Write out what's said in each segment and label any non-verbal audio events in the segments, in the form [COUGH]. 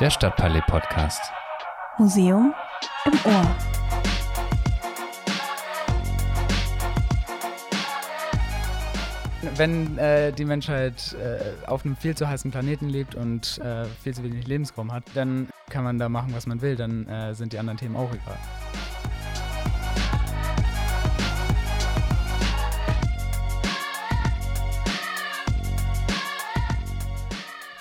Der Stadtpalais Podcast. Museum im Ohr. Wenn äh, die Menschheit äh, auf einem viel zu heißen Planeten lebt und äh, viel zu wenig Lebensraum hat, dann kann man da machen, was man will. Dann äh, sind die anderen Themen auch egal.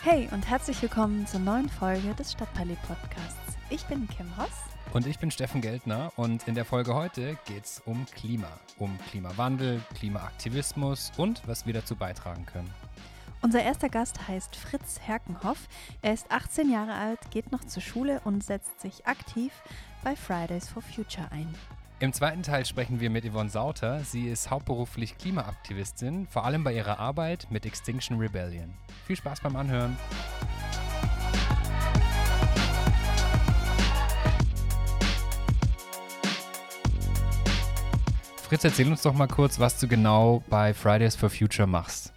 Hey und herzlich willkommen zur neuen Folge des Stadtpalais Podcasts. Ich bin Kim Hoss. Und ich bin Steffen Geldner und in der Folge heute geht es um Klima, um Klimawandel, Klimaaktivismus und was wir dazu beitragen können. Unser erster Gast heißt Fritz Herkenhoff. Er ist 18 Jahre alt, geht noch zur Schule und setzt sich aktiv bei Fridays for Future ein. Im zweiten Teil sprechen wir mit Yvonne Sauter. Sie ist hauptberuflich Klimaaktivistin, vor allem bei ihrer Arbeit mit Extinction Rebellion. Viel Spaß beim Anhören. Fritz, erzähl uns doch mal kurz, was du genau bei Fridays for Future machst.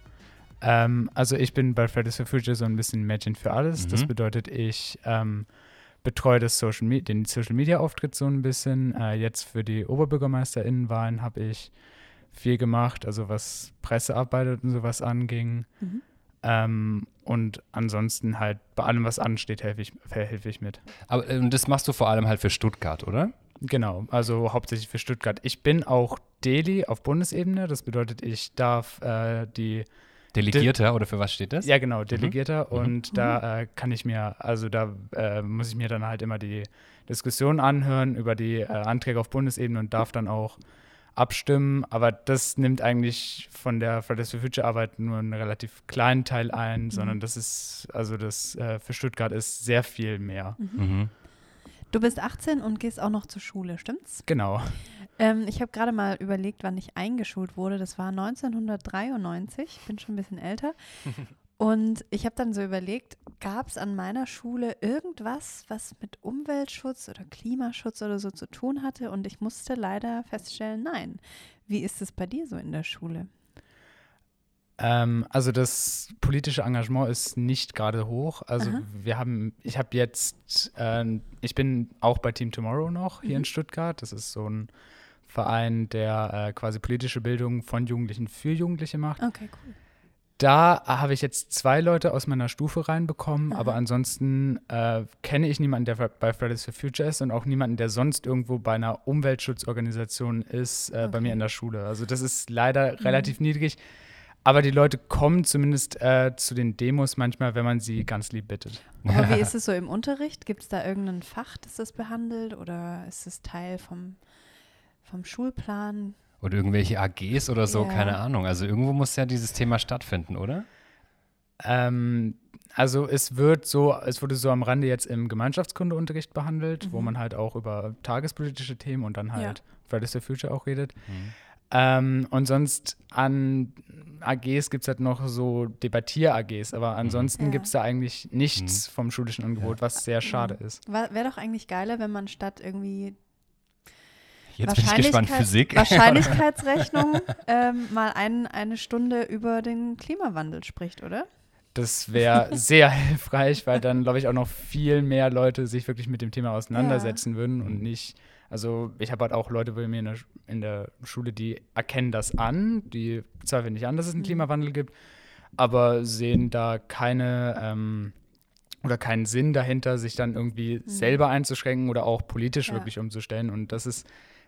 Ähm, also ich bin bei Fridays for Future so ein bisschen Mädchen für alles. Mhm. Das bedeutet, ich ähm, betreue das Social Me den Social Media Auftritt so ein bisschen. Äh, jetzt für die Oberbürgermeisterinnenwahlen habe ich viel gemacht, also was Pressearbeit und sowas anging. Mhm. Ähm, und ansonsten halt bei allem, was ansteht, helfe ich, helfe ich mit. Aber ähm, das machst du vor allem halt für Stuttgart, oder? Genau, also hauptsächlich für Stuttgart. Ich bin auch Deli auf Bundesebene. Das bedeutet, ich darf äh, die Delegierter oder für was steht das? Ja, genau, Delegierter. Mhm. Und da äh, kann ich mir, also da äh, muss ich mir dann halt immer die Diskussion anhören über die äh, Anträge auf Bundesebene und darf dann auch abstimmen. Aber das nimmt eigentlich von der Fridays for Future Arbeit nur einen relativ kleinen Teil ein, sondern das ist, also das äh, für Stuttgart ist sehr viel mehr. Mhm. Du bist 18 und gehst auch noch zur Schule, stimmt's? Genau. Ähm, ich habe gerade mal überlegt, wann ich eingeschult wurde. Das war 1993, bin schon ein bisschen älter. [LAUGHS] Und ich habe dann so überlegt, gab es an meiner Schule irgendwas, was mit Umweltschutz oder Klimaschutz oder so zu tun hatte? Und ich musste leider feststellen, nein. Wie ist es bei dir so in der Schule? Ähm, also das politische Engagement ist nicht gerade hoch. Also Aha. wir haben, ich habe jetzt, ähm, ich bin auch bei Team Tomorrow noch hier Mhm. in Stuttgart. Das ist so ein Verein, der äh, quasi politische Bildung von Jugendlichen für Jugendliche macht. Okay, cool. Da habe ich jetzt zwei Leute aus meiner Stufe reinbekommen, Aha. aber ansonsten äh, kenne ich niemanden, der bei Fridays for Future ist und auch niemanden, der sonst irgendwo bei einer Umweltschutzorganisation ist, äh, bei Okay. mir in der Schule. Also das ist leider relativ niedrig. Aber die Leute kommen zumindest äh, zu den Demos manchmal, wenn man sie ganz lieb bittet. Aber wie [LAUGHS] ist es so im Unterricht? Gibt es da irgendein Fach, das das behandelt oder ist es Teil vom, vom Schulplan? Oder irgendwelche AGs oder so, Ja. keine Ahnung. Also irgendwo muss ja dieses Thema stattfinden, oder? Ähm, also es wird so, es wurde so am Rande jetzt im Gemeinschaftskundeunterricht behandelt, wo Mhm. man halt auch über tagespolitische Themen und dann Ja. halt Fridays for Future auch redet. Ähm, und sonst an AGs gibt es halt noch so Debattier-AGs, aber ansonsten Ja. gibt es da eigentlich nichts vom schulischen Angebot, was sehr schade ist. Wäre doch eigentlich geiler, wenn man statt irgendwie Jetzt bin ich gespannt. Physik. [LAUGHS] Wahrscheinlichkeitsrechnung ähm, mal ein, eine Stunde über den Klimawandel spricht, oder? Das wäre [LAUGHS] sehr hilfreich, weil dann, glaube ich, auch noch viel mehr Leute sich wirklich mit dem Thema auseinandersetzen würden und nicht. Also ich habe halt auch Leute bei mir in der, in der Schule, die erkennen das an, die zweifeln nicht an, dass es einen Mhm. Klimawandel gibt, aber sehen da keine ähm, oder keinen Sinn dahinter, sich dann irgendwie selber einzuschränken oder auch politisch Ja. wirklich umzustellen. Und das ist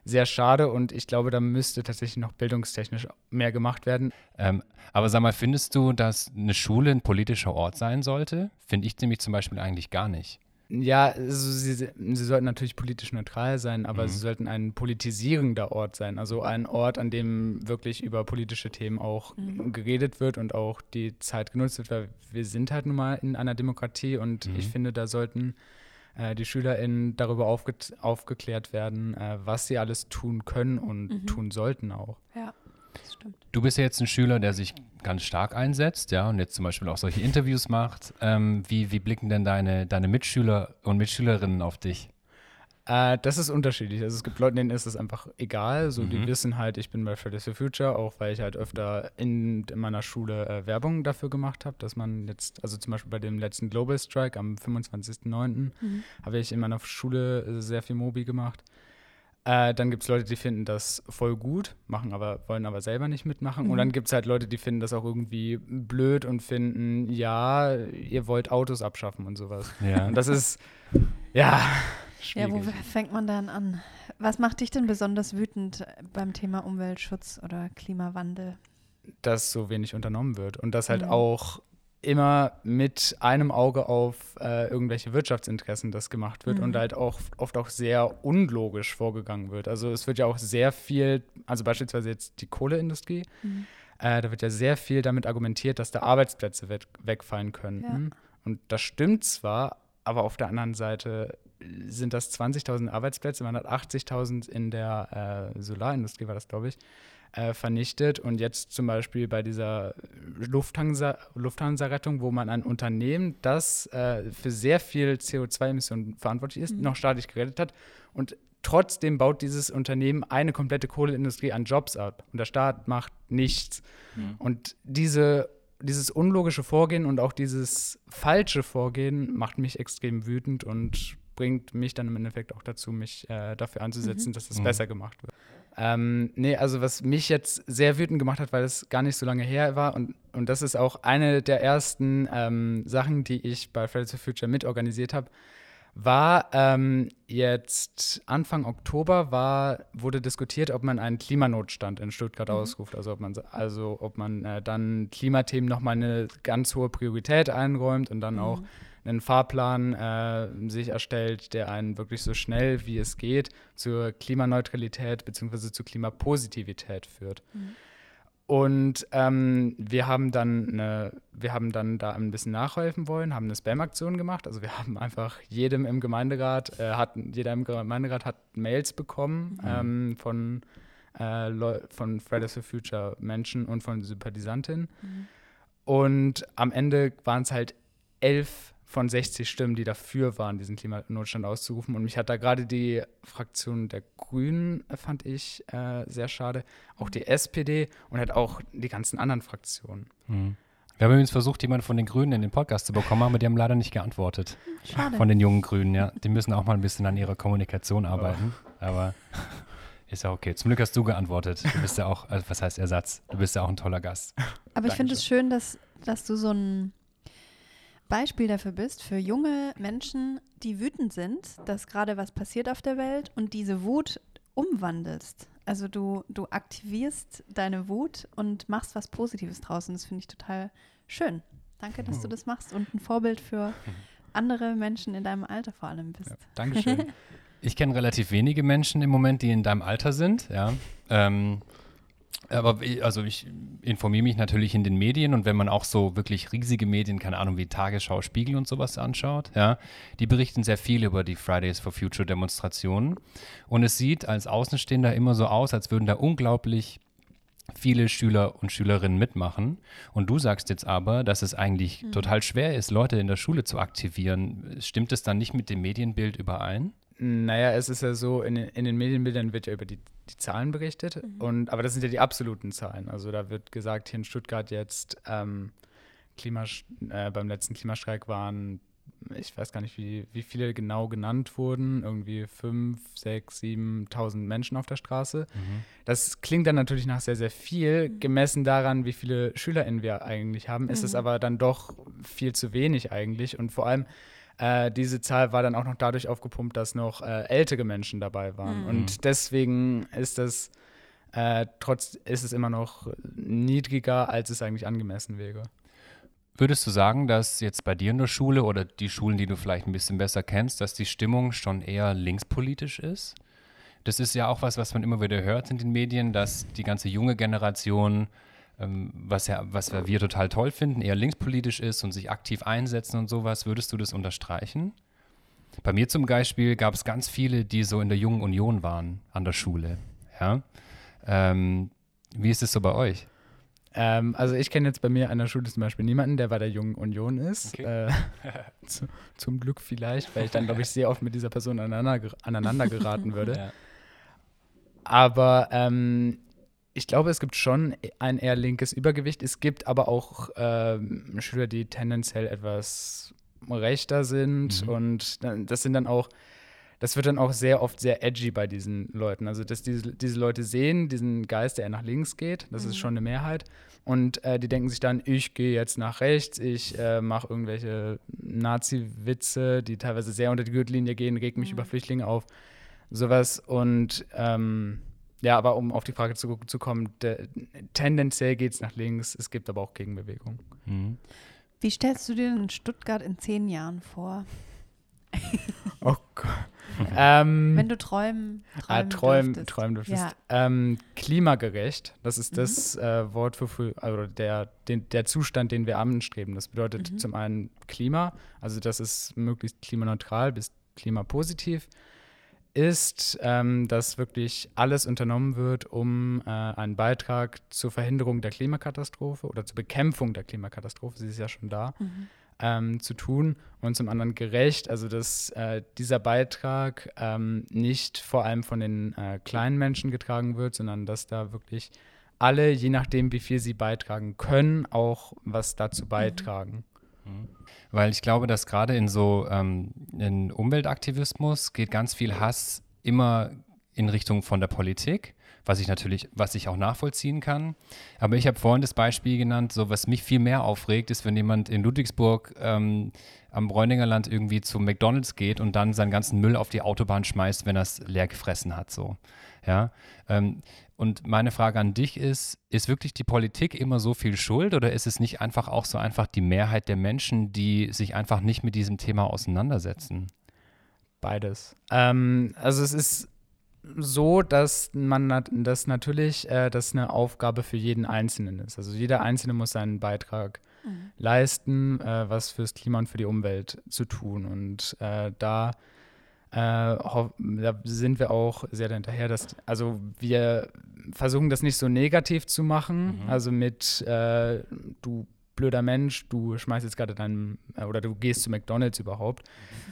sehr schade und ich glaube, da müsste tatsächlich noch bildungstechnisch mehr gemacht werden. Ähm, aber sag mal, findest du, dass eine Schule ein politischer Ort sein sollte? Finde ich nämlich zum Beispiel eigentlich gar nicht. Ja, also sie, sie sollten natürlich politisch neutral sein, aber Mhm. sie sollten ein politisierender Ort sein. Also ein Ort, an dem wirklich über politische Themen auch Mhm. geredet wird und auch die Zeit genutzt wird, weil wir sind halt nun mal in einer Demokratie und Mhm. ich finde, da sollten äh, die SchülerInnen darüber aufge aufgeklärt werden, äh, was sie alles tun können und Mhm. tun sollten auch. Ja, das stimmt. Du bist ja jetzt ein Schüler, der sich ganz stark einsetzt, ja, und jetzt zum Beispiel auch solche Interviews macht. Ähm, wie, wie blicken denn deine, deine Mitschüler und Mitschülerinnen auf dich? Äh, das ist unterschiedlich. Also es gibt Leute, denen ist es einfach egal. So, die Mhm. wissen halt, ich bin bei Fridays for Future, auch weil ich halt öfter in, in meiner Schule äh, Werbung dafür gemacht habe, dass man jetzt, also zum Beispiel bei dem letzten Global Strike am 25.09. Mhm. habe ich in meiner Schule äh, sehr viel Mobi gemacht. Äh, dann gibt es Leute, die finden das voll gut, machen aber, wollen aber selber nicht mitmachen. Mhm. Und dann gibt es halt Leute, die finden das auch irgendwie blöd und finden, ja, ihr wollt Autos abschaffen und sowas. Ja. Und das ist, ja, Ja, wo fängt man dann an? Was macht dich denn besonders wütend beim Thema Umweltschutz oder Klimawandel? dass so wenig unternommen wird und dass halt Mhm. auch immer mit einem Auge auf äh, irgendwelche Wirtschaftsinteressen das gemacht wird Mhm. und halt auch oft auch sehr unlogisch vorgegangen wird. Also es wird ja auch sehr viel, also beispielsweise jetzt die Kohleindustrie, Mhm. äh, da wird ja sehr viel damit argumentiert, dass da Arbeitsplätze weg, wegfallen könnten. Und das stimmt zwar, aber auf der anderen Seite sind das 20.000 Arbeitsplätze, man hat 80.000 in der äh, Solarindustrie, war das, glaube ich, äh, vernichtet. Und jetzt zum Beispiel bei dieser Lufthansa- Lufthansa-Rettung, wo man ein Unternehmen, das äh, für sehr viel CO2-Emissionen verantwortlich ist, Mhm. noch staatlich gerettet hat. Und trotzdem baut dieses Unternehmen eine komplette Kohleindustrie an Jobs ab. Und der Staat macht nichts. Und diese, dieses unlogische Vorgehen und auch dieses falsche Vorgehen macht mich extrem wütend und bringt mich dann im Endeffekt auch dazu, mich äh, dafür anzusetzen, dass es Mhm. besser gemacht wird. Ähm, nee, also was mich jetzt sehr wütend gemacht hat, weil es gar nicht so lange her war und, und das ist auch eine der ersten ähm, Sachen, die ich bei Fridays for Future mitorganisiert habe, war ähm, jetzt Anfang Oktober war, wurde diskutiert, ob man einen Klimanotstand in Stuttgart Mhm. ausruft. Also ob man, also ob man äh, dann Klimathemen nochmal eine ganz hohe Priorität einräumt und dann Mhm. auch einen Fahrplan äh, sich erstellt, der einen wirklich so schnell wie es geht zur Klimaneutralität bzw. zur Klimapositivität führt. Mhm. Und ähm, wir haben dann eine, wir haben dann da ein bisschen nachhelfen wollen, haben eine Spam-Aktion gemacht. Also wir [LAUGHS] haben einfach jedem im Gemeinderat, äh, hat, jeder im Gemeinderat hat Mails bekommen Mhm. ähm, von, äh, von Fridays for Future Menschen und von Sympathisantinnen. Mhm. Und am Ende waren es halt elf von 60 Stimmen, die dafür waren, diesen Klimanotstand auszurufen. Und mich hat da gerade die Fraktion der Grünen, fand ich, äh, sehr schade. Auch die SPD und halt auch die ganzen anderen Fraktionen. Mhm. Wir haben übrigens versucht, jemanden von den Grünen in den Podcast zu bekommen, aber die haben leider nicht geantwortet. Schade. Von den jungen Grünen, ja. Die müssen auch mal ein bisschen an ihrer Kommunikation arbeiten. Aber [LAUGHS] ist ja okay. Zum Glück hast du geantwortet. Du bist ja auch, also was heißt Ersatz? Du bist ja auch ein toller Gast. Aber ich finde es Dankeschön. schön, dass, dass du so ein Beispiel dafür bist, für junge Menschen, die wütend sind, dass gerade was passiert auf der Welt und diese Wut umwandelst. Also du, du aktivierst deine Wut und machst was Positives draußen. Das finde ich total schön. Danke, dass du das machst und ein Vorbild für andere Menschen in deinem Alter vor allem bist. Ja, Dankeschön. [LAUGHS] Ich kenne relativ wenige Menschen im Moment, die in deinem Alter sind, ja. Ähm, aber ich- also ich informiere mich natürlich in den Medien und wenn man auch so wirklich riesige Medien, keine Ahnung, wie Tagesschau, Spiegel und sowas anschaut, ja, die berichten sehr viel über die Fridays for Future Demonstrationen. Und es sieht als Außenstehender immer so aus, als würden da unglaublich viele Schüler und Schülerinnen mitmachen. Und du sagst jetzt aber, dass es eigentlich total schwer ist, Leute in der Schule zu aktivieren. Stimmt es dann nicht mit dem Medienbild überein? Naja, es ist ja so, in, den- in den Medienbildern wird ja über die, die Zahlen berichtet, und, aber das sind ja die absoluten Zahlen. Also da wird gesagt, hier in Stuttgart jetzt ähm, Klimasch äh, beim letzten Klimastreik waren, ich weiß gar nicht, wie, wie viele genau genannt wurden, irgendwie fünf, sechs, 7.000 Menschen auf der Straße. Das klingt dann natürlich nach sehr, sehr viel. Gemessen daran, wie viele SchülerInnen wir eigentlich haben, ist es Mhm. aber dann doch viel zu wenig eigentlich. Und vor allem, äh, diese Zahl war dann auch noch dadurch aufgepumpt, dass noch äh, ältere Menschen dabei waren. Mhm. Und deswegen ist das äh, trotz ist es immer noch niedriger, als es eigentlich angemessen wäre. Würdest du sagen, dass jetzt bei dir in der Schule oder die Schulen, die du vielleicht ein bisschen besser kennst, dass die Stimmung schon eher linkspolitisch ist? Das ist ja auch was, was man immer wieder hört in den Medien, dass die ganze junge Generation, was ja, was wir total toll finden, eher linkspolitisch ist und sich aktiv einsetzen und sowas. Würdest du das unterstreichen? Bei mir zum Beispiel gab es ganz viele, die so in der Jungen Union waren an der Schule. Ja? Ähm, wie ist es so bei euch? Ähm, also ich kenne jetzt bei mir an der Schule zum Beispiel niemanden, der bei der Jungen Union ist. Okay. Äh, [LAUGHS] zu, zum Glück vielleicht, weil ich dann, glaube ich, sehr oft mit dieser Person aneinander, aneinander geraten [LAUGHS] würde. Ja. Aber ähm, ich glaube, es gibt schon ein eher linkes Übergewicht. Es gibt aber auch ähm, Schüler, die tendenziell etwas rechter sind. Mhm. Und das sind dann auch, das wird dann auch sehr oft sehr edgy bei diesen Leuten. Also, dass diese, diese Leute sehen, diesen Geist, der eher nach links geht, das ist schon eine Mehrheit. Und äh, die denken sich dann, ich gehe jetzt nach rechts, ich äh, mache irgendwelche Nazi-Witze, die teilweise sehr unter die Gürtellinie gehen, reg mich über Flüchtlinge auf sowas und ähm, ja, aber um auf die Frage zu, zu kommen, der, tendenziell geht es nach links, es gibt aber auch Gegenbewegungen. Mhm. Wie stellst du dir denn Stuttgart in zehn Jahren vor? Oh Gott. [LAUGHS] ähm, Wenn du träumen, ah, träumen träumen, dürftest. träumen dürftest. Ja. Ähm, klimagerecht, das ist das äh, Wort für, für also der, den, der Zustand, den wir anstreben. Das bedeutet zum einen Klima, also dass es möglichst klimaneutral bis klimapositiv ist, ähm, dass wirklich alles unternommen wird, um äh, einen Beitrag zur Verhinderung der Klimakatastrophe oder zur Bekämpfung der Klimakatastrophe, sie ist ja schon da, ähm, zu tun und zum anderen gerecht, also dass äh, dieser Beitrag ähm, nicht vor allem von den äh, kleinen Menschen getragen wird, sondern dass da wirklich alle, je nachdem, wie viel sie beitragen können, auch was dazu beitragen. Weil ich glaube, dass gerade in so ähm, in Umweltaktivismus geht ganz viel Hass immer in Richtung von der Politik, was ich natürlich, was ich auch nachvollziehen kann. Aber ich habe vorhin das Beispiel genannt, so was mich viel mehr aufregt, ist, wenn jemand in Ludwigsburg ähm, am Bräuninger Land irgendwie zu McDonalds geht und dann seinen ganzen Müll auf die Autobahn schmeißt, wenn er es leer gefressen hat. So. Ja. Ähm, und meine Frage an dich ist, ist wirklich die Politik immer so viel schuld oder ist es nicht einfach auch so einfach die Mehrheit der Menschen, die sich einfach nicht mit diesem Thema auseinandersetzen? Beides. Ähm, also es ist so, dass man dass natürlich äh, das eine Aufgabe für jeden Einzelnen ist. Also jeder Einzelne muss seinen Beitrag leisten, äh, was fürs Klima und für die Umwelt zu tun. Und äh, da, äh, da sind wir auch sehr dahinterher, dass also wir versuchen das nicht so negativ zu machen. Also mit äh, du blöder Mensch, du schmeißt jetzt gerade deinen äh, oder du gehst zu McDonalds überhaupt,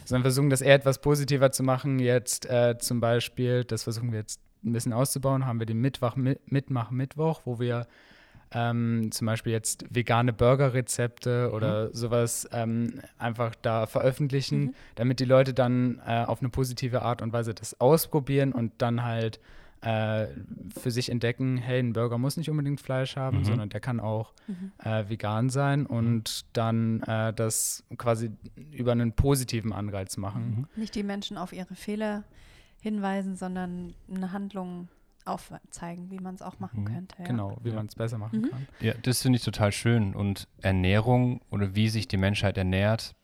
sondern versuchen das eher etwas positiver zu machen. Jetzt äh, zum Beispiel, das versuchen wir jetzt ein bisschen auszubauen, haben wir den Mittwoch, Mi- Mitmach-Mittwoch, wo wir ähm, zum Beispiel jetzt vegane Burgerrezepte oder sowas ähm, einfach da veröffentlichen, damit die Leute dann äh, auf eine positive Art und Weise das ausprobieren und dann halt äh, für sich entdecken, hey, ein Burger muss nicht unbedingt Fleisch haben, sondern der kann auch äh, vegan sein und dann äh, das quasi über einen positiven Anreiz machen. Nicht die Menschen auf ihre Fehler hinweisen, sondern eine Handlung aufzeigen, wie man es auch machen könnte. Ja. Genau, wie man es besser machen kann. Ja, das finde ich total schön. Und Ernährung oder wie sich die Menschheit ernährt,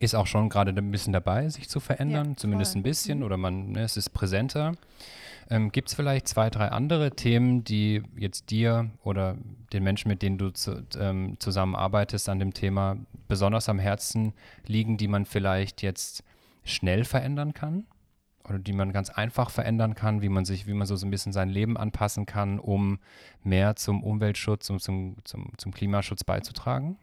ist auch schon gerade ein bisschen dabei, sich zu verändern, Ja, zumindest voll. ein bisschen, oder man, ne, es ist präsenter. Ähm, Gibt es vielleicht zwei, drei andere Themen, die jetzt dir oder den Menschen, mit denen du zu, ähm, zusammenarbeitest, an dem Thema besonders am Herzen liegen, die man vielleicht jetzt schnell verändern kann? Oder die man ganz einfach verändern kann, wie man sich, wie man so, so ein bisschen sein Leben anpassen kann, um mehr zum Umweltschutz und zum, zum, zum Klimaschutz beizutragen?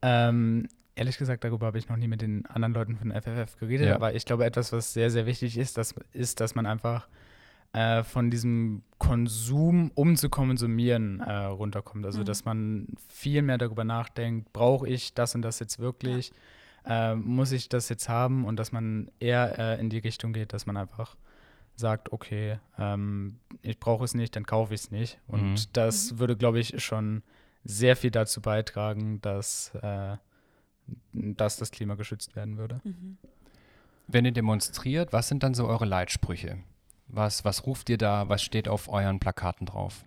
Ähm, ehrlich gesagt, darüber habe ich noch nie mit den anderen Leuten von FFF geredet, Ja. aber ich glaube, etwas, was sehr, sehr wichtig ist, das ist, dass man einfach äh, von diesem Konsum, um zu konsumieren, äh, runterkommt. Also, dass man viel mehr darüber nachdenkt, brauche ich das und das jetzt wirklich? Äh, muss ich das jetzt haben? Und dass man eher äh, in die Richtung geht, dass man einfach sagt, okay, ähm, ich brauche es nicht, dann kaufe ich es nicht. Und Mhm. das würde, glaube ich, schon sehr viel dazu beitragen, dass, äh, dass das Klima geschützt werden würde. Wenn ihr demonstriert, was sind dann so eure Leitsprüche? Was, was ruft ihr da? Was steht auf euren Plakaten drauf?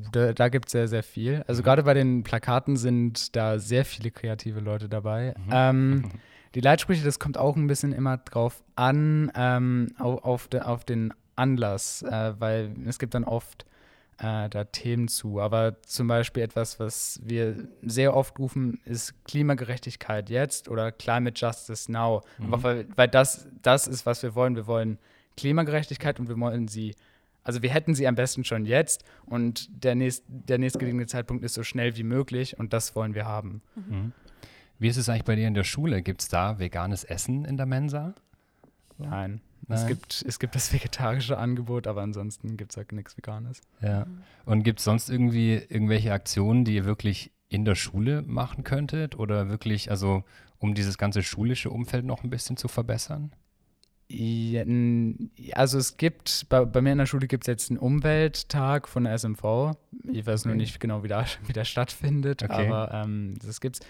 Oh, da da gibt es sehr, sehr viel. Also gerade bei den Plakaten sind da sehr viele kreative Leute dabei. Ähm, [LAUGHS] die Leitsprüche, das kommt auch ein bisschen immer drauf an, ähm, auf, auf, de, auf den Anlass, äh, weil es gibt dann oft äh, da Themen zu. Aber zum Beispiel etwas, was wir sehr oft rufen, ist Klimagerechtigkeit jetzt oder Climate Justice Now. Aber weil, weil das, das ist, was wir wollen. Wir wollen Klimagerechtigkeit und wir wollen sie Also wir hätten sie am besten schon jetzt und der, nächst, der nächstgelegene Zeitpunkt ist so schnell wie möglich und das wollen wir haben. Mhm. Wie ist es eigentlich bei dir in der Schule? Gibt es da veganes Essen in der Mensa? Nein. Nein. Es, gibt, es gibt das vegetarische Angebot, aber ansonsten gibt es halt nichts Veganes. Ja. Und gibt es sonst irgendwie irgendwelche Aktionen, die ihr wirklich in der Schule machen könntet? Oder wirklich, also um dieses ganze schulische Umfeld noch ein bisschen zu verbessern? Also es gibt, bei, bei, mir in der Schule gibt es jetzt einen Umwelttag von der SMV. Ich weiß okay. nur nicht genau, wie, da, [LAUGHS] wie der stattfindet, okay. aber ähm, das gibt's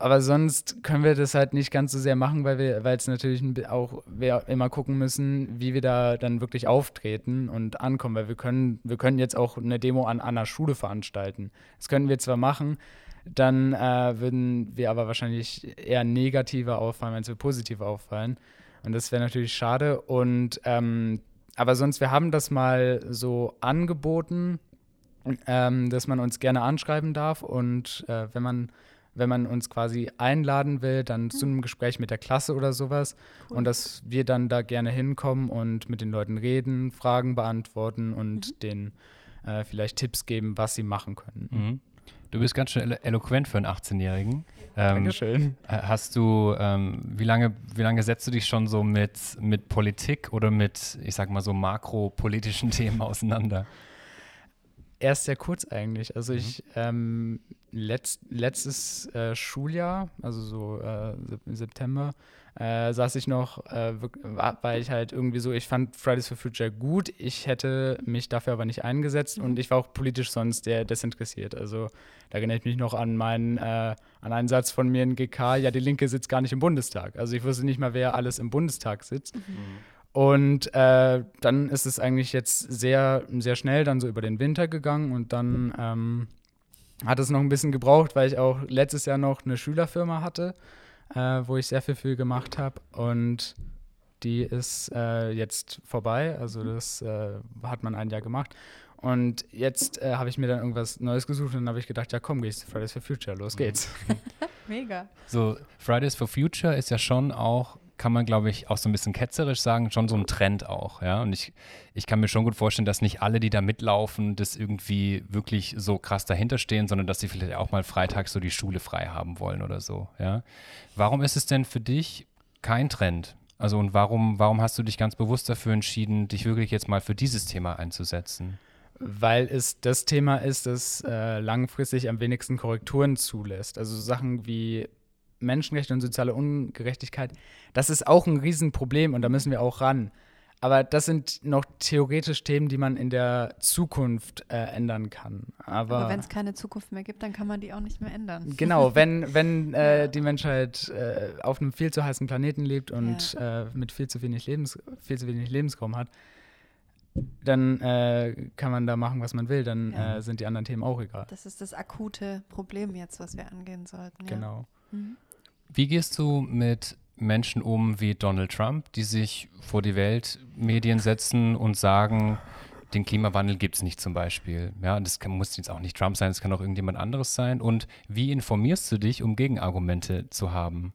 aber sonst können wir das halt nicht ganz so sehr machen, weil wir, weil es natürlich auch wir immer gucken müssen, wie wir da dann wirklich auftreten und ankommen, weil wir können, wir können jetzt auch eine Demo an, einer Schule veranstalten. Das könnten wir zwar machen, dann äh, würden wir aber wahrscheinlich eher negativer auffallen, als wir positiv auffallen. Und das wäre natürlich schade. Und ähm, aber sonst, wir haben das mal so angeboten, ähm, dass man uns gerne anschreiben darf und äh, wenn man wenn man uns quasi einladen will, dann zu einem Gespräch mit der Klasse oder sowas. Cool. Und dass wir dann da gerne hinkommen und mit den Leuten reden, Fragen beantworten und mhm. denen äh, vielleicht Tipps geben, was sie machen können. Mhm. Du bist ganz schön elo eloquent für einen 18-Jährigen. Ähm, Dankeschön. Hast du, ähm, wie, lange, wie lange setzt du dich schon so mit, mit Politik oder mit, ich sag mal so makropolitischen [LAUGHS] Themen auseinander? Erst sehr kurz eigentlich. Also mhm. ich ähm, letzt, letztes äh, Schuljahr, also so äh, September, äh, saß ich noch, äh, war, ich halt irgendwie so, ich fand Fridays for Future gut, ich hätte mich dafür aber nicht eingesetzt mhm. und ich war auch politisch sonst sehr desinteressiert. Also da erinnere ich mich noch an meinen, äh, an einen Satz von mir in GK, ja, die Linke sitzt gar nicht im Bundestag. Also ich wusste nicht mal, wer alles im Bundestag sitzt. Mhm. Und äh, dann ist es eigentlich jetzt sehr, sehr schnell dann so über den Winter gegangen und dann ähm, hat es noch ein bisschen gebraucht, weil ich auch letztes Jahr noch eine Schülerfirma hatte, äh, wo ich sehr viel für gemacht habe und die ist äh, jetzt vorbei, also das äh, hat man ein Jahr gemacht. Und jetzt äh, habe ich mir dann irgendwas Neues gesucht und dann habe ich gedacht, ja komm, gehst Fridays for Future, los geht's. [LAUGHS] Mega. So, Fridays for Future ist ja schon auch kann man, glaube ich, auch so ein bisschen ketzerisch sagen, schon so ein Trend auch, ja. Und ich, ich kann mir schon gut vorstellen, dass nicht alle, die da mitlaufen, das irgendwie wirklich so krass dahinter stehen, sondern dass sie vielleicht auch mal freitags so die Schule frei haben wollen oder so, ja. Warum ist es denn für dich kein Trend? Also und warum, warum hast du dich ganz bewusst dafür entschieden, dich wirklich jetzt mal für dieses Thema einzusetzen? Weil es das Thema ist, das äh, langfristig am wenigsten Korrekturen zulässt. Also Sachen wie Menschenrechte und soziale Ungerechtigkeit, das ist auch ein Riesenproblem und da müssen wir auch ran. Aber das sind noch theoretisch Themen, die man in der Zukunft äh, ändern kann. Aber, Aber wenn es keine Zukunft mehr gibt, dann kann man die auch nicht mehr ändern. [LAUGHS] Genau, wenn, wenn [LAUGHS] äh, die Menschheit äh, auf einem viel zu heißen Planeten lebt und ja. Äh, mit viel zu wenig Lebens, viel zu wenig Lebensraum hat, dann äh, kann man da machen, was man will. Dann ja. Äh, sind die anderen Themen auch egal. Das ist das akute Problem jetzt, was wir angehen sollten. Ja. Genau. Mhm. Wie gehst du mit Menschen um wie Donald Trump, die sich vor die Weltmedien setzen und sagen, den Klimawandel gibt es nicht zum Beispiel. Ja, das kann, muss jetzt auch nicht Trump sein, es kann auch irgendjemand anderes sein. Und wie informierst du dich, um Gegenargumente zu haben?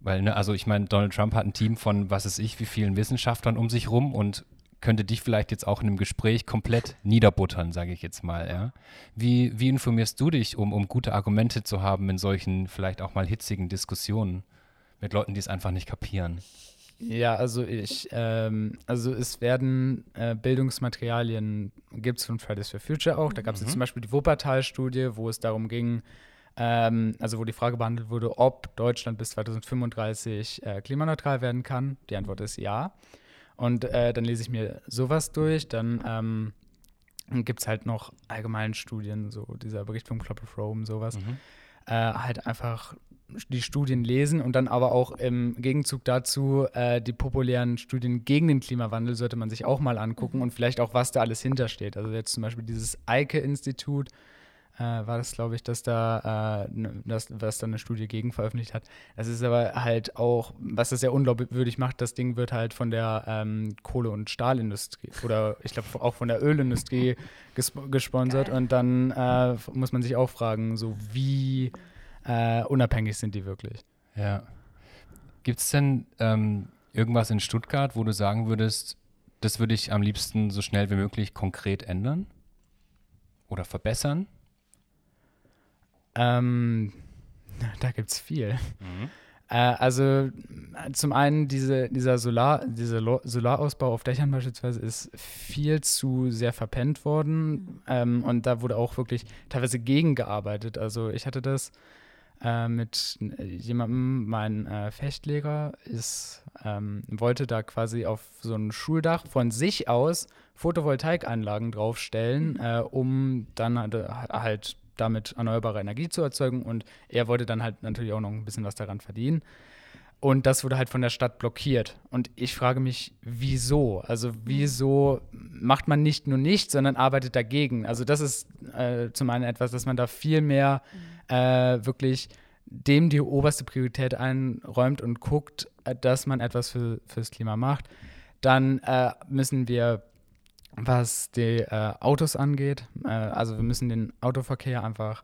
Weil, ne, also ich meine, Donald Trump hat ein Team von, was weiß ich, wie vielen Wissenschaftlern um sich rum und könnte dich vielleicht jetzt auch in einem Gespräch komplett niederbuttern, sage ich jetzt mal. Ja? Wie, wie informierst du dich, um, um gute Argumente zu haben in solchen vielleicht auch mal hitzigen Diskussionen mit Leuten, die es einfach nicht kapieren? Ja, also ich, ähm, also es werden äh, Bildungsmaterialien, gibt es von Fridays for Future auch. Da gab es mhm. zum Beispiel die Wuppertal-Studie, wo es darum ging, ähm, also wo die Frage behandelt wurde, ob Deutschland bis 2035 äh, klimaneutral werden kann. Die Antwort ist ja. Und äh, dann lese ich mir sowas durch, dann ähm, gibt es halt noch allgemeinen Studien, so dieser Bericht vom Club of Rome, sowas. Mhm. Äh, halt einfach die Studien lesen und dann aber auch im Gegenzug dazu äh, die populären Studien gegen den Klimawandel sollte man sich auch mal angucken mhm. und vielleicht auch, was da alles hintersteht. Also jetzt zum Beispiel dieses Eike-Institut, äh, war das, glaube ich, dass da, äh, das, was da eine Studie gegen veröffentlicht hat. Das ist aber halt auch, was das sehr unglaubwürdig macht, das Ding wird halt von der ähm, Kohle- und Stahlindustrie oder ich glaube auch von der Ölindustrie gesp gesponsert Geil. und dann äh, muss man sich auch fragen, so wie äh, unabhängig sind die wirklich. Ja. Gibt es denn ähm, irgendwas in Stuttgart, wo du sagen würdest, das würde ich am liebsten so schnell wie möglich konkret ändern oder verbessern? Ähm, [LAUGHS] da gibt es viel. Mhm. Äh, also zum einen diese, dieser Solar, dieser Solarausbau auf Dächern beispielsweise ist viel zu sehr verpennt worden mhm. ähm, und da wurde auch wirklich teilweise gegengearbeitet. Also ich hatte das äh, mit jemandem, mein äh, Fechtlehrer ist, ähm, wollte da quasi auf so ein Schuldach von sich aus Photovoltaikanlagen draufstellen, mhm. äh, um dann halt, halt damit erneuerbare Energie zu erzeugen. Und er wollte dann halt natürlich auch noch ein bisschen was daran verdienen. Und das wurde halt von der Stadt blockiert. Und ich frage mich, wieso? Also wieso macht man nicht nur nichts, sondern arbeitet dagegen? Also das ist äh, zum einen etwas, dass man da viel mehr äh, wirklich dem die oberste Priorität einräumt und guckt, äh, dass man etwas für, fürs Klima macht. Dann äh, müssen wir was die äh, Autos angeht. Äh, also wir müssen den Autoverkehr einfach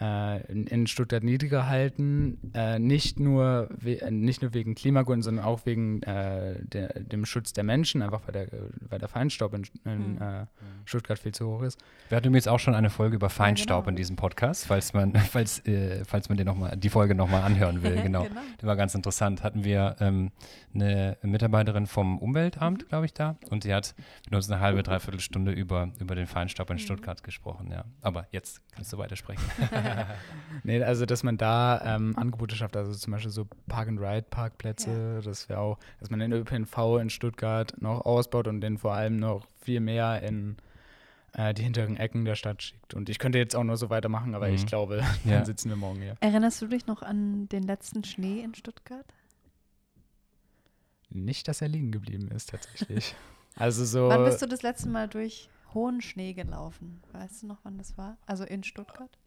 in, in, Stuttgart niedriger halten, äh, nicht, nur nicht nur wegen Klimagründen, sondern auch wegen äh, der, dem Schutz der Menschen, einfach weil der, weil der Feinstaub in, in mhm. Äh, Stuttgart viel zu hoch ist. Wir hatten jetzt auch schon eine Folge über Feinstaub ja, genau. in diesem Podcast, falls man, [LAUGHS] falls, äh, falls man den noch mal, die Folge nochmal anhören will. [LAUGHS] Genau. genau. Der war ganz interessant. Hatten wir ähm, eine Mitarbeiterin vom Umweltamt, mhm. glaube ich, da und sie hat mit uns eine halbe, dreiviertel Stunde über, über den Feinstaub in mhm. Stuttgart gesprochen. Ja. Aber jetzt kannst du weitersprechen. [LAUGHS] [LAUGHS] nee, also dass man da ähm, Angebote schafft, also zum Beispiel so Park-and-Ride-Parkplätze, ja. das wäre auch, dass man den ÖPNV in Stuttgart noch ausbaut und den vor allem noch viel mehr in äh, die hinteren Ecken der Stadt schickt. Und ich könnte jetzt auch nur so weitermachen, aber mhm. ich glaube, [LAUGHS] ja. dann sitzen wir morgen hier. Erinnerst du dich noch an den letzten Schnee in Stuttgart? Nicht, dass er liegen geblieben ist, tatsächlich. [LAUGHS] also so. Wann bist du das letzte Mal durch hohen Schnee gelaufen? Weißt du noch, wann das war? Also in Stuttgart?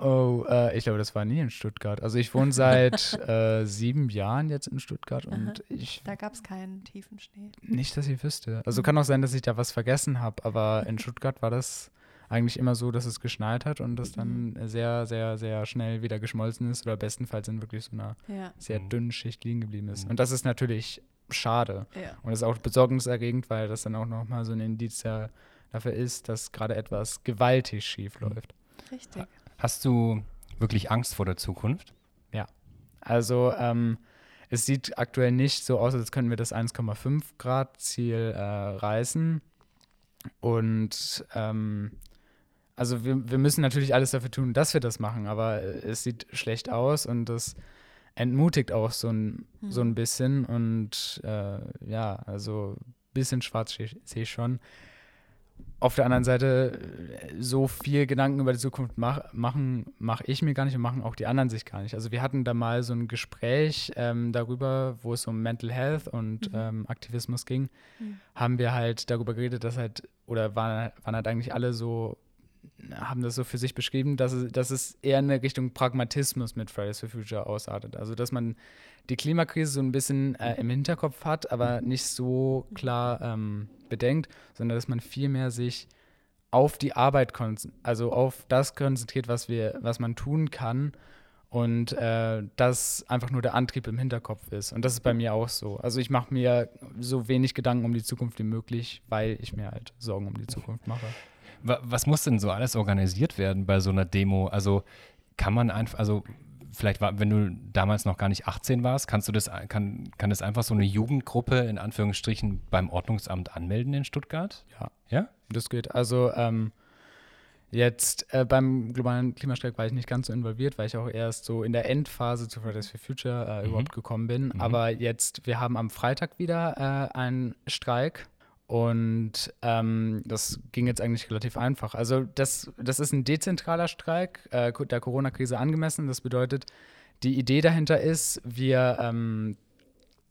Oh, äh, ich glaube, das war nie in Stuttgart. Also ich wohne seit [LAUGHS] äh, sieben Jahren jetzt in Stuttgart und ich. Da gab es keinen tiefen Schnee. Nicht, dass ich wüsste. Also kann auch sein, dass ich da was vergessen habe, aber in [LAUGHS] Stuttgart war das eigentlich immer so, dass es geschneit hat und das dann mhm. sehr, sehr, sehr schnell wieder geschmolzen ist oder bestenfalls in wirklich so einer ja. sehr mhm. dünnen Schicht liegen geblieben ist. Mhm. Und das ist natürlich schade. Ja. Und das ist auch besorgniserregend, weil das dann auch nochmal so ein Indiz dafür ist, dass gerade etwas gewaltig schief läuft. Richtig. Hast du wirklich Angst vor der Zukunft? Ja. Also ähm, es sieht aktuell nicht so aus, als könnten wir das 1,5 Grad Ziel äh, reißen. Und ähm, also wir, wir müssen natürlich alles dafür tun, dass wir das machen, aber es sieht schlecht aus und das entmutigt auch so ein, mhm. so ein bisschen. Und äh, ja, also ein bisschen schwarz sehe ich schon auf der anderen Seite so viel Gedanken über die Zukunft mach, machen, mache ich mir gar nicht und machen auch die anderen sich gar nicht. Also wir hatten da mal so ein Gespräch ähm, darüber, wo es um Mental Health und mhm. ähm, Aktivismus ging, mhm. haben wir halt darüber geredet, dass halt, oder waren, waren halt eigentlich alle so, haben das so für sich beschrieben, dass es, dass es eher in eine Richtung Pragmatismus mit Fridays for Future ausartet. Also dass man die Klimakrise so ein bisschen äh, im Hinterkopf hat, aber nicht so klar ähm, bedenkt, sondern dass man vielmehr sich auf die Arbeit, also auf das konzentriert, was wir, was man tun kann und äh, das einfach nur der Antrieb im Hinterkopf ist. Und das ist bei mir auch so. Also ich mache mir so wenig Gedanken um die Zukunft wie möglich, weil ich mir halt Sorgen um die Zukunft mache. Was muss denn so alles organisiert werden bei so einer Demo? Also kann man einfach, also vielleicht war, wenn du damals noch gar nicht 18 warst, kannst du das, kann, kann das einfach so eine Jugendgruppe in Anführungsstrichen beim Ordnungsamt anmelden in Stuttgart? Ja. Ja? Das geht. Also ähm, jetzt äh, beim globalen Klimastreik war ich nicht ganz so involviert, weil ich auch erst so in der Endphase zu Fridays for Future äh, mhm. überhaupt gekommen bin. Mhm. Aber jetzt, wir haben am Freitag wieder äh, einen Streik und ähm, das ging jetzt eigentlich relativ einfach. Also das, das ist ein dezentraler Streik, äh, der Corona-Krise angemessen. Das bedeutet, die Idee dahinter ist, wir ähm,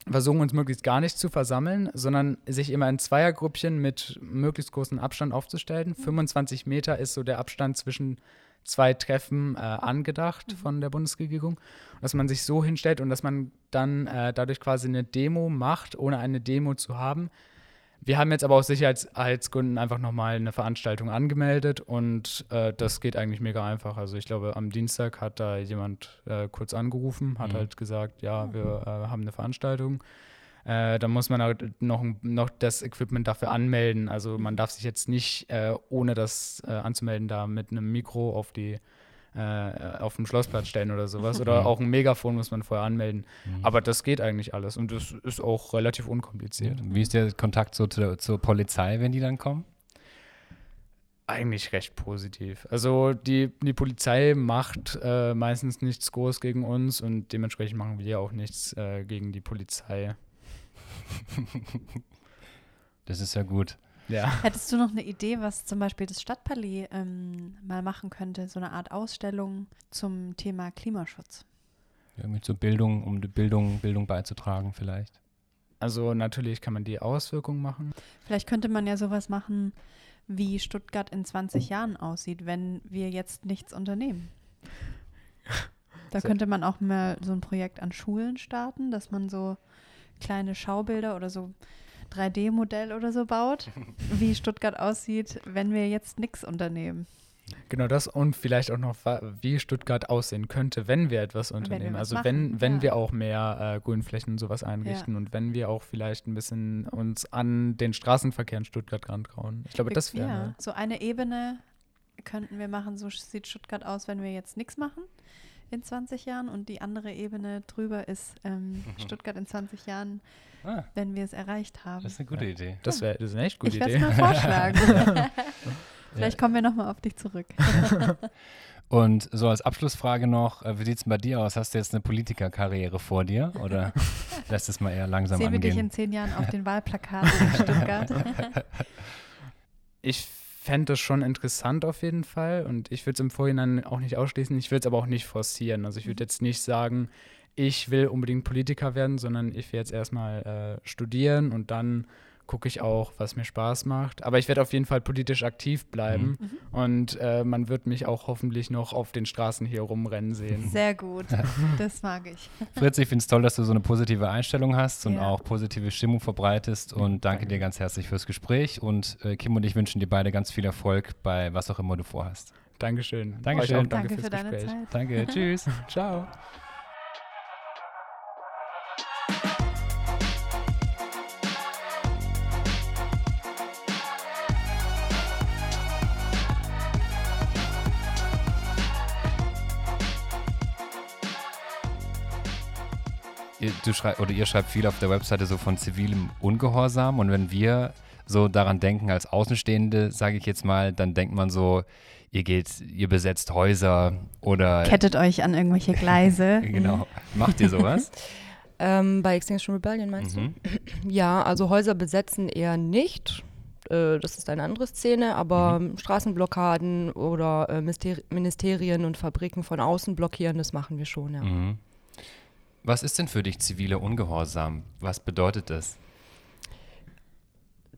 versuchen uns möglichst gar nicht zu versammeln, sondern sich immer in Zweiergruppchen mit möglichst großem Abstand aufzustellen. 25 Meter ist so der Abstand zwischen zwei Treffen äh, angedacht mhm. von der Bundesregierung, dass man sich so hinstellt und dass man dann äh, dadurch quasi eine Demo macht, ohne eine Demo zu haben, wir haben jetzt aber aus Sicherheitsgründen einfach nochmal eine Veranstaltung angemeldet und äh, das geht eigentlich mega einfach. Also ich glaube, am Dienstag hat da jemand äh, kurz angerufen, hat mhm. halt gesagt, ja, wir äh, haben eine Veranstaltung. Äh, da muss man halt noch, noch das Equipment dafür anmelden. Also man darf sich jetzt nicht, äh, ohne das äh, anzumelden, da mit einem Mikro auf die auf dem Schlossplatz stellen oder sowas. [LAUGHS] Oder auch ein Megafon muss man vorher anmelden. Mhm. Aber das geht eigentlich alles und das ist auch relativ unkompliziert. Wie ist der Kontakt so zur, zur Polizei, wenn die dann kommen? Eigentlich recht positiv. Also die, die Polizei macht äh, meistens nichts groß gegen uns und dementsprechend machen wir auch nichts äh, gegen die Polizei. [LAUGHS] Das ist ja gut. Ja. [LAUGHS] Hättest du noch eine Idee, was zum Beispiel das Stadtpalais ähm, mal machen könnte? So eine Art Ausstellung zum Thema Klimaschutz. Irgendwie zur Bildung, um die Bildung, Bildung beizutragen vielleicht. Also natürlich kann man die Auswirkungen machen. Vielleicht könnte man ja sowas machen, wie Stuttgart in 20 Jahren aussieht, wenn wir jetzt nichts unternehmen. [LAUGHS] Da So- könnte man auch mal so ein Projekt an Schulen starten, dass man so kleine Schaubilder oder so 3D-Modell oder so baut, wie Stuttgart aussieht, wenn wir jetzt nichts unternehmen. Genau das und vielleicht auch noch, wie Stuttgart aussehen könnte, wenn wir etwas wir unternehmen. was also wenn, machen, wenn ja. wir auch mehr äh, Grünflächen und sowas einrichten und wenn wir auch vielleicht ein bisschen uns an den Straßenverkehr in Stuttgart rantrauen. Ich glaube, das wäre ja, so eine Ebene könnten wir machen, so sieht Stuttgart aus, wenn wir jetzt nichts machen in 20 Jahren und die andere Ebene drüber ist ähm, Stuttgart in 20 Jahren, Ah, wenn wir es erreicht haben. das ist eine gute Idee. das wäre das ist eine echt gute ich werde Idee. es mal vorschlagen. [LAUGHS] [LAUGHS] Vielleicht kommen wir nochmal auf dich zurück. [LAUGHS] Und so als Abschlussfrage noch, äh, wie sieht es bei dir aus? Hast du jetzt eine Politikerkarriere vor dir oder lässt es mal eher langsam Sehen wir dich angehen? in zehn Jahren auf den Wahlplakaten in Stuttgart. Ich fände das schon interessant auf jeden Fall und ich würde es im Vorhinein auch nicht ausschließen. Ich würde es aber auch nicht forcieren. Also ich würde jetzt nicht sagen, ich will unbedingt Politiker werden, sondern ich will jetzt erstmal äh, studieren und dann gucke ich auch, was mir Spaß macht. Aber ich werde auf jeden Fall politisch aktiv bleiben und äh, man wird mich auch hoffentlich noch auf den Straßen hier rumrennen sehen. [LAUGHS] Sehr gut. Das mag ich. Fritz, ich finde es toll, dass du so eine positive Einstellung hast und Ja. auch positive Stimmung verbreitest und danke dir ganz herzlich fürs Gespräch und äh, Kim und ich wünschen dir beide ganz viel Erfolg bei was auch immer du vorhast. Dankeschön. Dankeschön. Danke, fürs für deine Gespräch. Zeit. Danke, tschüss. [LAUGHS] Ciao. Du schrei oder ihr schreibt viel auf der Webseite so von zivilem Ungehorsam und wenn wir so daran denken als Außenstehende, sage ich jetzt mal, dann denkt man so, ihr geht, ihr besetzt Häuser oder Kettet euch an irgendwelche Gleise. [LAUGHS] genau. Macht ihr sowas? [LAUGHS] Ähm, bei Extinction Rebellion meinst Mhm. du? [CLEARS THROAT] Ja, also Häuser besetzen eher nicht. Äh, das ist eine andere Szene, aber Straßenblockaden oder äh, Ministerien und Fabriken von außen blockieren, das machen wir schon, ja. Mhm. Was ist denn für dich ziviler Ungehorsam? Was bedeutet das?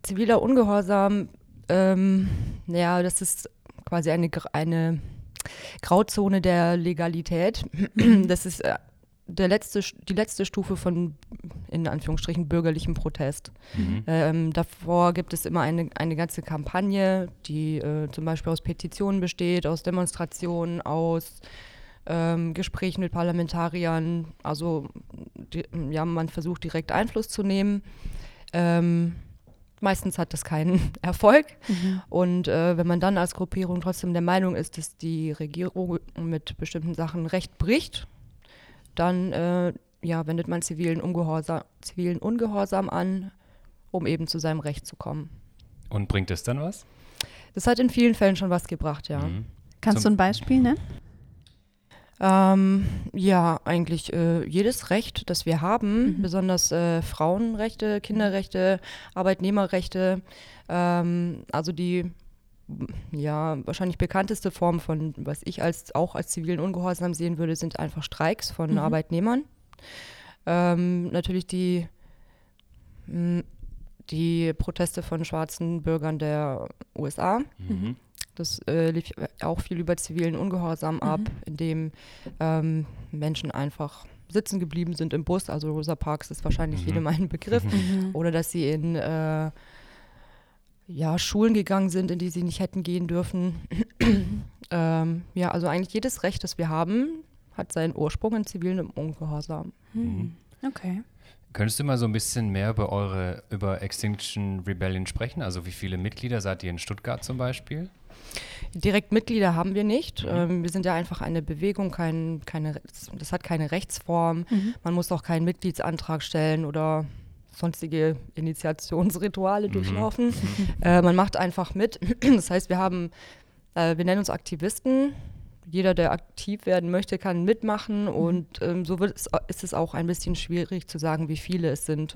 Ziviler Ungehorsam, ähm, ja, das ist quasi eine, eine Grauzone der Legalität. [CLEARS THROAT] Das ist äh, der letzte, die letzte Stufe von, in Anführungsstrichen, bürgerlichem Protest. Mhm. Ähm, davor gibt es immer eine, eine ganze Kampagne, die äh, zum Beispiel aus Petitionen besteht, aus Demonstrationen, aus ähm, Gesprächen mit Parlamentariern. Also die, ja, man versucht direkt Einfluss zu nehmen. Ähm, meistens hat das keinen [LAUGHS] Erfolg. Und äh, wenn man dann als Gruppierung trotzdem der Meinung ist, dass die Regierung mit bestimmten Sachen Recht bricht, dann äh, ja, wendet man zivilen Ungehorsam, zivilen Ungehorsam an, um eben zu seinem Recht zu kommen. Und bringt es dann was? Das hat in vielen Fällen schon was gebracht, ja. Mhm. Kannst Zum- du ein Beispiel nennen? Ähm, ja, eigentlich äh, jedes Recht, das wir haben, Mhm. besonders äh, Frauenrechte, Kinderrechte, Arbeitnehmerrechte, ähm, also die ja wahrscheinlich bekannteste Form von, was ich als auch als zivilen Ungehorsam sehen würde, sind einfach Streiks von Mhm. Arbeitnehmern. Ähm, natürlich die m, die Proteste von schwarzen Bürgern der USA. Mhm. Das äh, lief auch viel über zivilen Ungehorsam ab, Mhm. indem ähm, Menschen einfach sitzen geblieben sind im Bus. Also Rosa Parks ist wahrscheinlich Mhm. jedem ein Begriff. Mhm. Oder dass sie in äh, ja, Schulen gegangen sind, in die sie nicht hätten gehen dürfen. ähm, ja, also eigentlich jedes Recht, das wir haben, hat seinen Ursprung in zivilem Ungehorsam. Mhm. Okay. Könntest du mal so ein bisschen mehr über eure, über Extinction Rebellion sprechen? Also wie viele Mitglieder seid ihr in Stuttgart zum Beispiel? Direkt Mitglieder haben wir nicht. Ähm, wir sind ja einfach eine Bewegung, kein, keine, das hat keine Rechtsform. Man muss auch keinen Mitgliedsantrag stellen oder sonstige Initiationsrituale durchlaufen. Äh, man macht einfach mit. [CLEARS THROAT] Das heißt, wir haben, äh, wir nennen uns Aktivisten. Jeder, der aktiv werden möchte, kann mitmachen und ähm, so wird es, ist es auch ein bisschen schwierig zu sagen, wie viele es sind.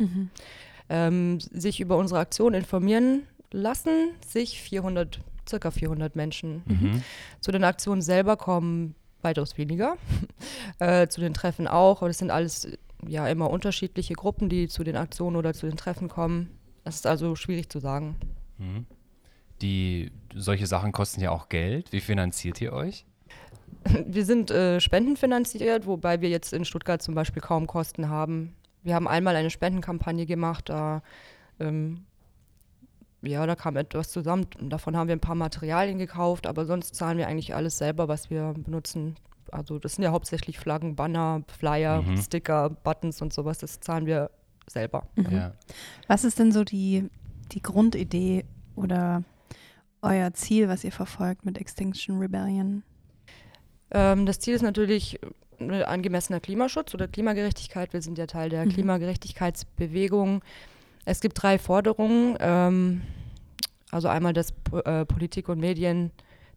Ähm, sich über unsere Aktion informieren lassen sich 400, circa 400 Menschen. Mhm. Zu den Aktionen selber kommen weitaus weniger. [LAUGHS] äh, zu den Treffen auch, aber das sind alles ja immer unterschiedliche Gruppen, die zu den Aktionen oder zu den Treffen kommen. Das ist also schwierig zu sagen. Mhm. Die, solche Sachen kosten ja auch Geld. Wie finanziert ihr euch? [LAUGHS] Wir sind äh, spendenfinanziert, wobei wir jetzt in Stuttgart zum Beispiel kaum Kosten haben. Wir haben einmal eine Spendenkampagne gemacht, da, ähm, ja, da kam etwas zusammen. Davon haben wir ein paar Materialien gekauft, aber sonst zahlen wir eigentlich alles selber, was wir benutzen. Also das sind ja hauptsächlich Flaggen, Banner, Flyer, Mhm. Sticker, Buttons und sowas. Das zahlen wir selber. Ja. Was ist denn so die, die Grundidee oder euer Ziel, was ihr verfolgt mit Extinction Rebellion? Ähm, das Ziel ist natürlich äh, angemessener Klimaschutz oder Klimagerechtigkeit. Wir sind ja Teil der Mhm. Klimagerechtigkeitsbewegung. Es gibt drei Forderungen. Ähm, also einmal, dass Po- äh, Politik und Medien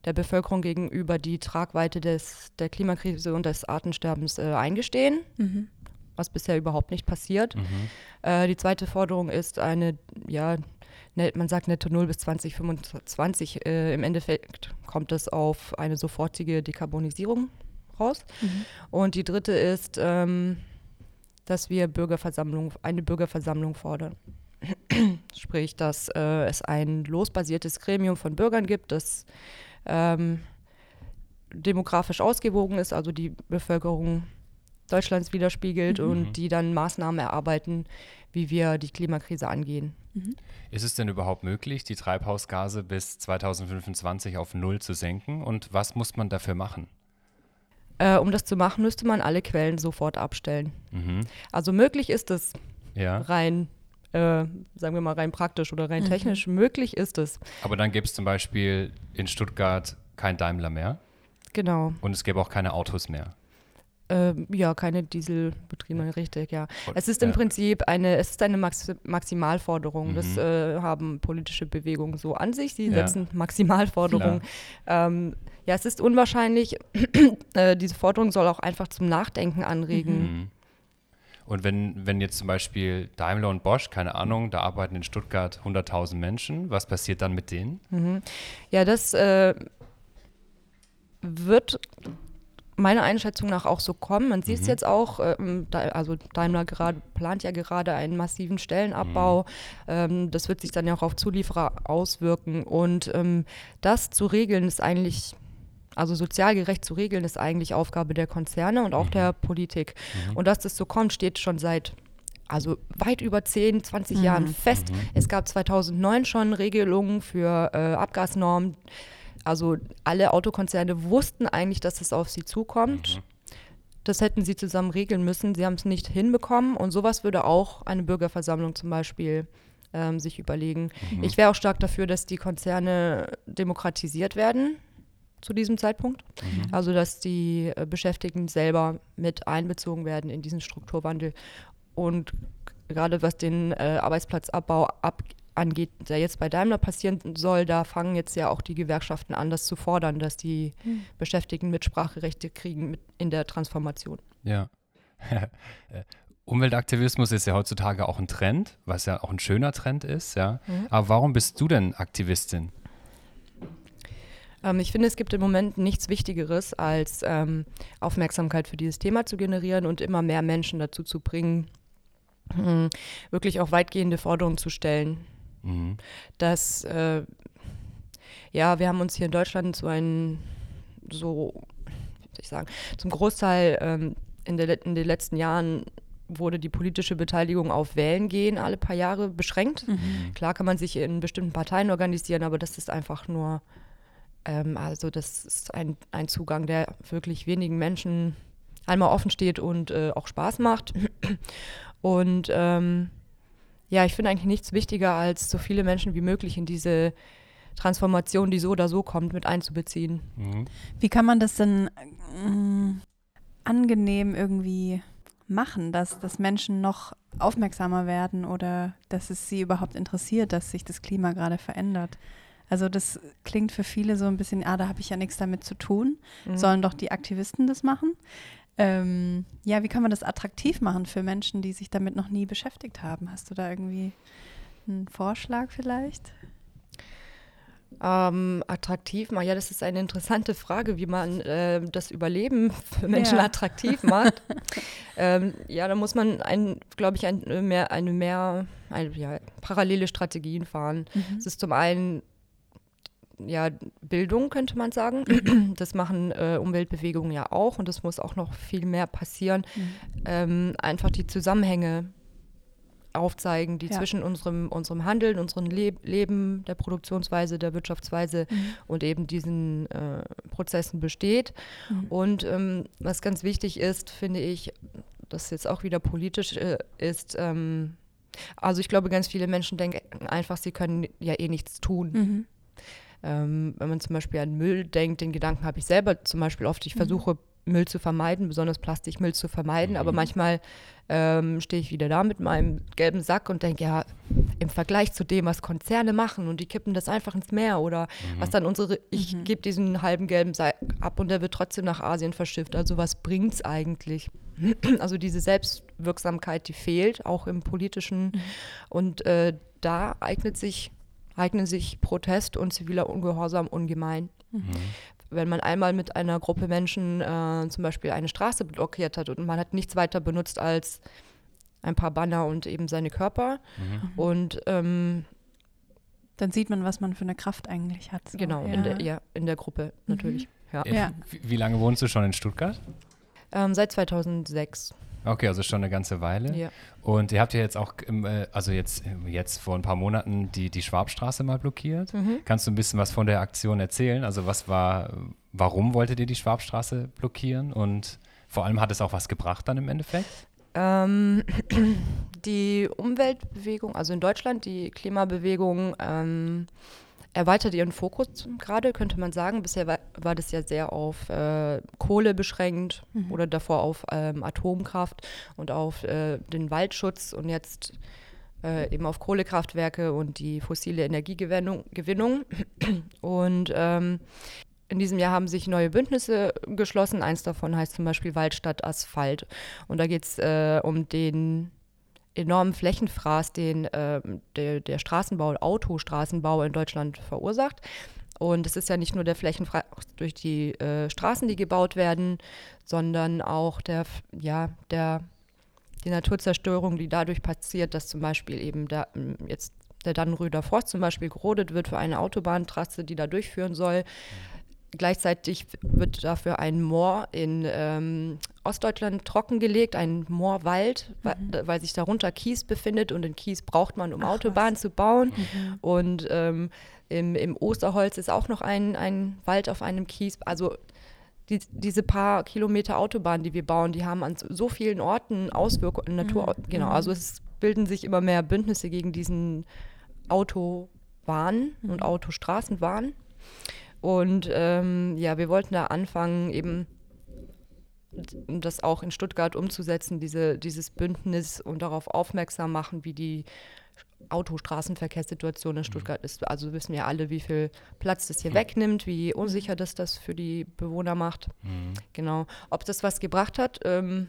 der Bevölkerung gegenüber die Tragweite des, der Klimakrise und des Artensterbens äh, eingestehen, Mhm. was bisher überhaupt nicht passiert. Mhm. Äh, die zweite Forderung ist eine, ja, man sagt netto null bis 2025. Äh, Im Endeffekt kommt es auf eine sofortige Dekarbonisierung raus. Mhm. Und die dritte ist, ähm, dass wir Bürgerversammlung, eine Bürgerversammlung fordern. [CLEARS THROAT] Sprich, dass äh, es ein losbasiertes Gremium von Bürgern gibt, das ähm, demografisch ausgewogen ist, also die Bevölkerung Deutschlands widerspiegelt Mhm. und die dann Maßnahmen erarbeiten, wie wir die Klimakrise angehen. Ist es denn überhaupt möglich, die Treibhausgase bis 2025 auf Null zu senken? Und was muss man dafür machen? Äh, um das zu machen, müsste man alle Quellen sofort abstellen. Mhm. Also möglich ist es Ja, rein, äh, sagen wir mal rein praktisch oder rein Mhm. technisch, möglich ist es. aber dann gäbe es zum Beispiel in Stuttgart kein Daimler mehr Genau. und es gäbe auch keine Autos mehr. Ähm, ja, keine Dieselbetriebenen, richtig, ja. Es ist im. Prinzip eine, es ist eine Max Maximalforderung. Das Mhm. äh, haben politische Bewegungen so an sich. Sie setzen Maximalforderungen. Ähm, ja, es ist unwahrscheinlich. [CLEARS THROAT] äh, diese Forderung soll auch einfach zum Nachdenken anregen. Mhm. Und wenn, wenn jetzt zum Beispiel Daimler und Bosch, keine Ahnung, da arbeiten in Stuttgart 100.000 Menschen, was passiert dann mit denen? Mhm. Ja, das äh, wird meiner Einschätzung nach auch so kommen. Man sieht es Mhm. jetzt auch, ähm, da, also Daimler gerade, plant ja gerade einen massiven Stellenabbau. Ähm, das wird sich dann ja auch auf Zulieferer auswirken. Und ähm, das zu regeln ist eigentlich, also sozial gerecht zu regeln, ist eigentlich Aufgabe der Konzerne und auch Mhm. der Politik. Mhm. Und dass das so kommt, steht schon seit also weit über 10, 20 Mhm. Jahren fest. Mhm. Es gab 2009 schon Regelungen für äh, Abgasnormen. Also alle Autokonzerne wussten eigentlich, dass es auf sie zukommt. Mhm. Das hätten sie zusammen regeln müssen. Sie haben es nicht hinbekommen. Und sowas würde auch eine Bürgerversammlung zum Beispiel ähm, sich überlegen. Mhm. Ich wäre auch stark dafür, dass die Konzerne demokratisiert werden zu diesem Zeitpunkt. Mhm. Also dass die äh, Beschäftigten selber mit einbezogen werden in diesen Strukturwandel. Und gerade was den äh, Arbeitsplatzabbau ab angeht, der jetzt bei Daimler passieren soll, da fangen jetzt ja auch die Gewerkschaften an, das zu fordern, dass die Mhm. Beschäftigten Mitspracherechte kriegen mit in der Transformation. Ja. [LAUGHS] Umweltaktivismus ist ja heutzutage auch ein Trend, was ja auch ein schöner Trend ist, ja. Mhm. Aber warum bist du denn Aktivistin? Ähm, ich finde, es gibt im Moment nichts Wichtigeres, als ähm, Aufmerksamkeit für dieses Thema zu generieren und immer mehr Menschen dazu zu bringen, mh, wirklich auch weitgehende Forderungen zu stellen. Mhm. dass, äh, ja, wir haben uns hier in Deutschland so ein, so, wie soll ich sagen, zum Großteil ähm, in, der, in den letzten Jahren wurde die politische Beteiligung auf Wählen gehen alle paar Jahre beschränkt. Mhm. Klar kann man sich in bestimmten Parteien organisieren, aber das ist einfach nur, ähm, also das ist ein, ein Zugang, der wirklich wenigen Menschen einmal offen steht und äh, auch Spaß macht. Und ähm, ja, ich finde eigentlich nichts wichtiger, als so viele Menschen wie möglich in diese Transformation, die so oder so kommt, mit einzubeziehen. Mhm. Wie kann man das denn ähm, angenehm irgendwie machen, dass, dass Menschen noch aufmerksamer werden oder dass es sie überhaupt interessiert, dass sich das Klima gerade verändert? Also das klingt für viele so ein bisschen, ah, da habe ich ja nichts damit zu tun. Mhm. Sollen doch die Aktivisten das machen? Ähm, ja, wie kann man das attraktiv machen für Menschen, die sich damit noch nie beschäftigt haben? Hast du da irgendwie einen Vorschlag vielleicht? Ähm, attraktiv machen, ja, das ist eine interessante Frage, wie man äh, das Überleben für Menschen Ja. attraktiv macht. [LAUGHS] ähm, ja, da muss man, glaube ich, ein, mehr, eine mehr eine, ja, parallele Strategien fahren. Es ist zum einen ja, Bildung, könnte man sagen. [CLEARS THROAT] Das machen äh, Umweltbewegungen ja auch und es muss auch noch viel mehr passieren. Ähm, einfach die Zusammenhänge aufzeigen, die Ja. zwischen unserem, unserem Handeln, unserem Leb Leben, der Produktionsweise, der Wirtschaftsweise und eben diesen äh, Prozessen besteht. Und ähm, was ganz wichtig ist, finde ich, das jetzt auch wieder politisch äh, ist, ähm, also ich glaube, ganz viele Menschen denken einfach, sie können ja eh nichts tun. Mhm. Ähm, wenn man zum Beispiel an Müll denkt, den Gedanken habe ich selber zum Beispiel oft. Ich versuche Müll zu vermeiden, besonders Plastikmüll zu vermeiden, aber manchmal ähm, stehe ich wieder da mit meinem gelben Sack und denke, ja, im Vergleich zu dem, was Konzerne machen und die kippen das einfach ins Meer oder was dann unsere, ich gebe diesen halben gelben Sack ab und der wird trotzdem nach Asien verschifft. Also was bringt es eigentlich? [CLEARS THROAT] Also diese Selbstwirksamkeit, die fehlt, auch im politischen. Und äh, da eignet sich, eignen sich Protest und ziviler Ungehorsam ungemein. Wenn man einmal mit einer Gruppe Menschen äh, zum Beispiel eine Straße blockiert hat und man hat nichts weiter benutzt als ein paar Banner und eben seine Körper. Und ähm, Dann sieht man, was man für eine Kraft eigentlich hat. so. genau, ja. in, der, ja, in der Gruppe natürlich. Ja. Äh, Ja. Wie, wie lange wohnst du schon in Stuttgart? Ähm, seit 2006. Okay, also schon eine ganze Weile. Ja. Und ihr habt ja jetzt auch, im, äh, also jetzt, äh, jetzt vor ein paar Monaten die, die Schwabstraße mal blockiert. Mhm. Kannst du ein bisschen was von der Aktion erzählen? Also was war, warum wolltet ihr die Schwabstraße blockieren? Und vor allem hat es auch was gebracht dann im Endeffekt? Ähm, [CLEARS THROAT] die Umweltbewegung, also in Deutschland, die Klimabewegung ähm, erweitert ihren Fokus gerade, könnte man sagen. Bisher war, war das ja sehr auf äh, Kohle beschränkt oder davor auf ähm, Atomkraft und auf äh, den Waldschutz und jetzt äh, eben auf Kohlekraftwerke und die fossile Energiegewinnung. Gewinnung. Und ähm, in diesem Jahr haben sich neue Bündnisse geschlossen. Eins davon heißt zum Beispiel Waldstadt Asphalt. Und da geht es äh, um den enormen Flächenfraß, den äh, der, der Straßenbau, Autostraßenbau in Deutschland verursacht. Und es ist ja nicht nur der Flächenfraß durch die äh, Straßen, die gebaut werden, sondern auch der, ja, der, die Naturzerstörung, die dadurch passiert, dass zum Beispiel eben da, m, jetzt der Dannenröder Forst zum Beispiel gerodet wird für eine Autobahntrasse, die da durchführen soll. Gleichzeitig wird dafür ein Moor in ähm, Ostdeutschland trockengelegt, ein Moorwald, weil, weil sich darunter Kies befindet und den Kies braucht man, um Autobahnen zu bauen. Und ähm, im, im Osterholz ist auch noch ein, ein Wald auf einem Kies. Also die, diese paar Kilometer Autobahn, die wir bauen, die haben an so vielen Orten Auswirkungen, Natur, genau, also es bilden sich immer mehr Bündnisse gegen diesen Autobahn und Autostraßenwahn. Und ähm, ja, wir wollten da anfangen, eben das auch in Stuttgart umzusetzen, diese, dieses Bündnis und darauf aufmerksam machen, wie die Autostraßenverkehrssituation in Stuttgart ist. Also wissen wir alle, wie viel Platz das hier wegnimmt, wie unsicher das das für die Bewohner macht. Genau. Ob das was gebracht hat, ähm,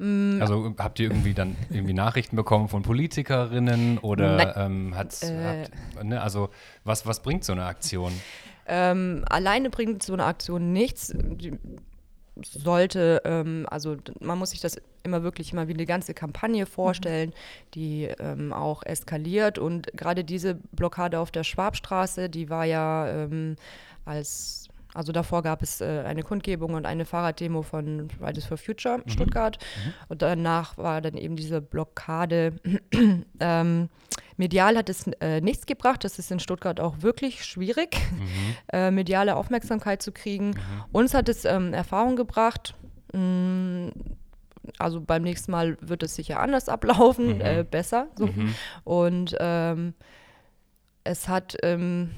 Also habt ihr irgendwie dann irgendwie Nachrichten bekommen von Politikerinnen oder ähm, hat, Äh. habt, ne, also was, was bringt so eine Aktion? Ähm, alleine bringt so eine Aktion nichts. Die sollte, ähm, also man muss sich das immer wirklich mal wie eine ganze Kampagne vorstellen, die ähm, auch eskaliert. Und gerade diese Blockade auf der Schwabstraße, die war ja ähm, als, also davor gab es äh, eine Kundgebung und eine Fahrraddemo von Fridays for Future Stuttgart. Und danach war dann eben diese Blockade. [CLEARS THROAT] ähm, medial hat es äh, nichts gebracht. Das ist in Stuttgart auch wirklich schwierig, äh, mediale Aufmerksamkeit zu kriegen. Uns hat es ähm, Erfahrung gebracht. mh, Also beim nächsten Mal wird es sicher anders ablaufen, Mhm. äh, besser. So. Mhm. Und ähm, es hat, ähm,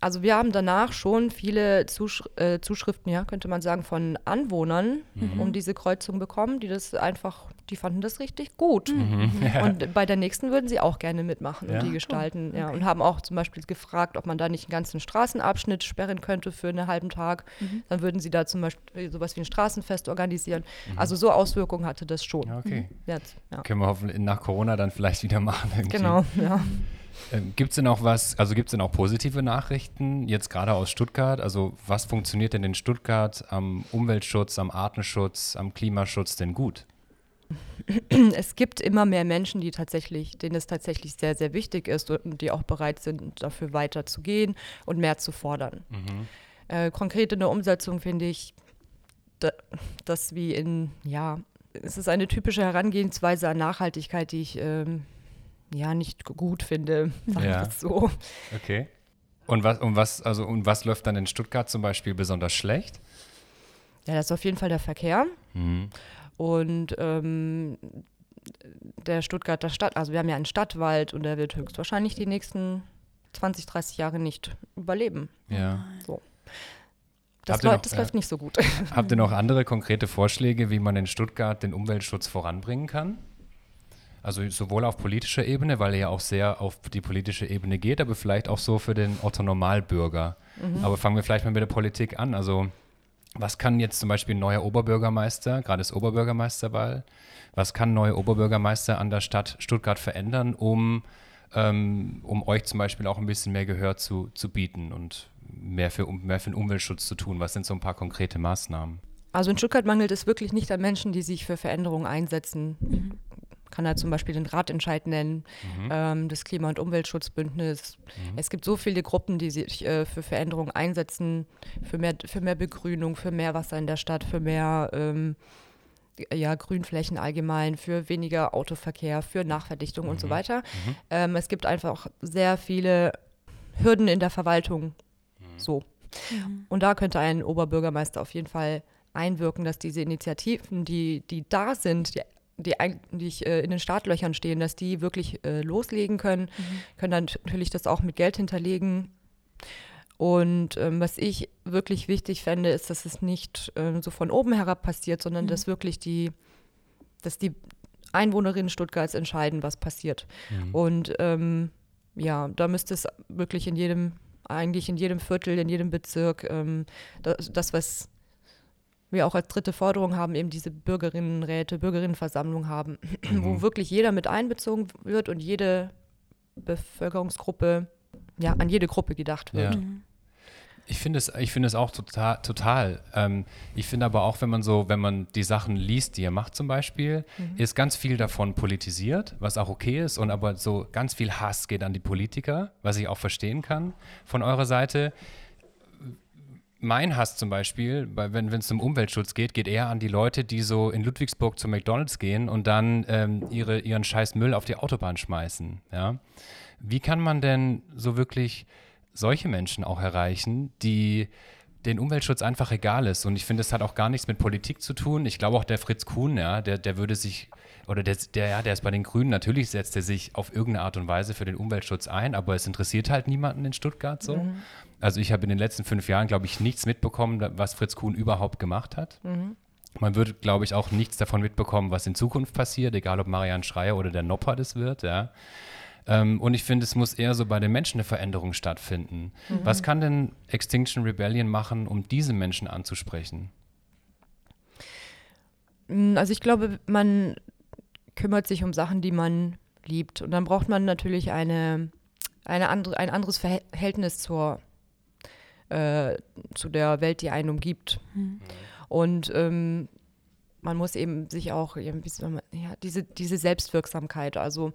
also wir haben danach schon viele Zusch äh, Zuschriften, ja, könnte man sagen, von Anwohnern Mhm. um diese Kreuzung bekommen, die das einfach, die fanden das richtig gut. Mhm. [LAUGHS] Ja. Und bei der nächsten würden sie auch gerne mitmachen Ja. und die gestalten. Ja, Okay. und haben auch zum Beispiel gefragt, ob man da nicht einen ganzen Straßenabschnitt sperren könnte für einen halben Tag. Mhm. Dann würden sie da zum Beispiel sowas wie ein Straßenfest organisieren. Also so Auswirkungen hatte das schon. Ja, okay. Jetzt, ja. Können wir hoffentlich nach Corona dann vielleicht wieder machen. irgendwie. Genau, ja. Ähm, gibt es denn auch was, also gibt es denn auch positive Nachrichten, jetzt gerade aus Stuttgart? Also was funktioniert denn in Stuttgart am Umweltschutz, am Artenschutz, am Klimaschutz denn gut? [CLEARS THROAT] es gibt immer mehr Menschen, die tatsächlich, denen es tatsächlich sehr, sehr wichtig ist und die auch bereit sind, dafür weiterzugehen und mehr zu fordern. Äh, konkret in der Umsetzung finde ich, da, das wie in, ja, es ist eine typische Herangehensweise an Nachhaltigkeit, die ich ähm, ja nicht gut finde. [LAUGHS] Sag ich Ja. das so. Okay. Und was, und was, also und was läuft dann in Stuttgart zum Beispiel besonders schlecht? Ja, das ist auf jeden Fall der Verkehr. Mhm. Und ähm, der Stuttgarter Stadt, also wir haben ja einen Stadtwald und der wird höchstwahrscheinlich die nächsten 20, 30 Jahre nicht überleben. Ja. Das, Habt ihr läu- noch- das ja. läuft nicht so gut. Habt ihr [LAUGHS] noch andere konkrete Vorschläge, wie man in Stuttgart den Umweltschutz voranbringen kann? Also sowohl auf politischer Ebene, weil er ja auch sehr auf die politische Ebene geht, aber vielleicht auch so für den Otto Normalbürger. Aber fangen wir vielleicht mal mit der Politik an. Also was kann jetzt zum Beispiel ein neuer Oberbürgermeister, gerade ist Oberbürgermeisterwahl, was kann ein neuer Oberbürgermeister an der Stadt Stuttgart verändern, um, ähm, um euch zum Beispiel auch ein bisschen mehr Gehör zu, zu bieten und mehr für, mehr für den Umweltschutz zu tun? Was sind so ein paar konkrete Maßnahmen? Also in Stuttgart mangelt es wirklich nicht an Menschen, die sich für Veränderungen einsetzen. Kann da zum Beispiel den Ratentscheid nennen, ähm, das Klima- und Umweltschutzbündnis. Es gibt so viele Gruppen, die sich äh, für Veränderungen einsetzen, für mehr, für mehr Begrünung, für mehr Wasser in der Stadt, für mehr ähm, ja, Grünflächen allgemein, für weniger Autoverkehr, für Nachverdichtung und so weiter. Ähm, es gibt einfach sehr viele Hürden in der Verwaltung. So. Und da könnte ein Oberbürgermeister auf jeden Fall einwirken, dass diese Initiativen, die, die da sind, die, die eigentlich äh, in den Startlöchern stehen, dass die wirklich äh, loslegen können, können dann natürlich das auch mit Geld hinterlegen. Und ähm, was ich wirklich wichtig fände, ist, dass es nicht ähm, so von oben herab passiert, sondern dass wirklich die, dass die Einwohnerinnen Stuttgarts entscheiden, was passiert. Und ähm, ja, da müsste es wirklich in jedem, eigentlich in jedem Viertel, in jedem Bezirk, ähm, das, das, was wir auch als dritte Forderung haben, eben diese Bürgerinnenräte, Bürgerinnenversammlung haben, [CLEARS THROAT] wo wirklich jeder mit einbezogen wird und jede Bevölkerungsgruppe, ja, an jede Gruppe gedacht wird. Ja. Ich finde es, ich finde es auch total, total. Ähm, ich finde aber auch, wenn man so, wenn man die Sachen liest, die ihr macht zum Beispiel, ist ganz viel davon politisiert, was auch okay ist, und aber so ganz viel Hass geht an die Politiker, was ich auch verstehen kann von eurer Seite. Mein Hass zum Beispiel, bei, wenn es um Umweltschutz geht, geht eher an die Leute, die so in Ludwigsburg zu McDonalds gehen und dann ähm, ihre, ihren scheiß Müll auf die Autobahn schmeißen. Ja? Wie kann man denn so wirklich solche Menschen auch erreichen, die den Umweltschutz einfach egal ist. Und ich finde, es hat auch gar nichts mit Politik zu tun. Ich glaube auch der Fritz Kuhn, ja, der, der würde sich, oder der, der, ja, der ist bei den Grünen, natürlich setzt er sich auf irgendeine Art und Weise für den Umweltschutz ein, aber es interessiert halt niemanden in Stuttgart so. Also ich habe in den letzten fünf Jahren, glaube ich, nichts mitbekommen, was Fritz Kuhn überhaupt gemacht hat. Man wird, glaube ich, auch nichts davon mitbekommen, was in Zukunft passiert, egal ob Marianne Schreier oder der Nopper das wird, ja. Ähm, und ich finde, es muss eher so bei den Menschen eine Veränderung stattfinden. Was kann denn Extinction Rebellion machen, um diese Menschen anzusprechen? Mm, Also ich glaube, man kümmert sich um Sachen, die man liebt. Und dann braucht man natürlich eine, eine andere, ein anderes Verhältnis zur, äh, zu der Welt, die einen umgibt. Und ähm, man muss eben sich auch, ja, diese, diese Selbstwirksamkeit, also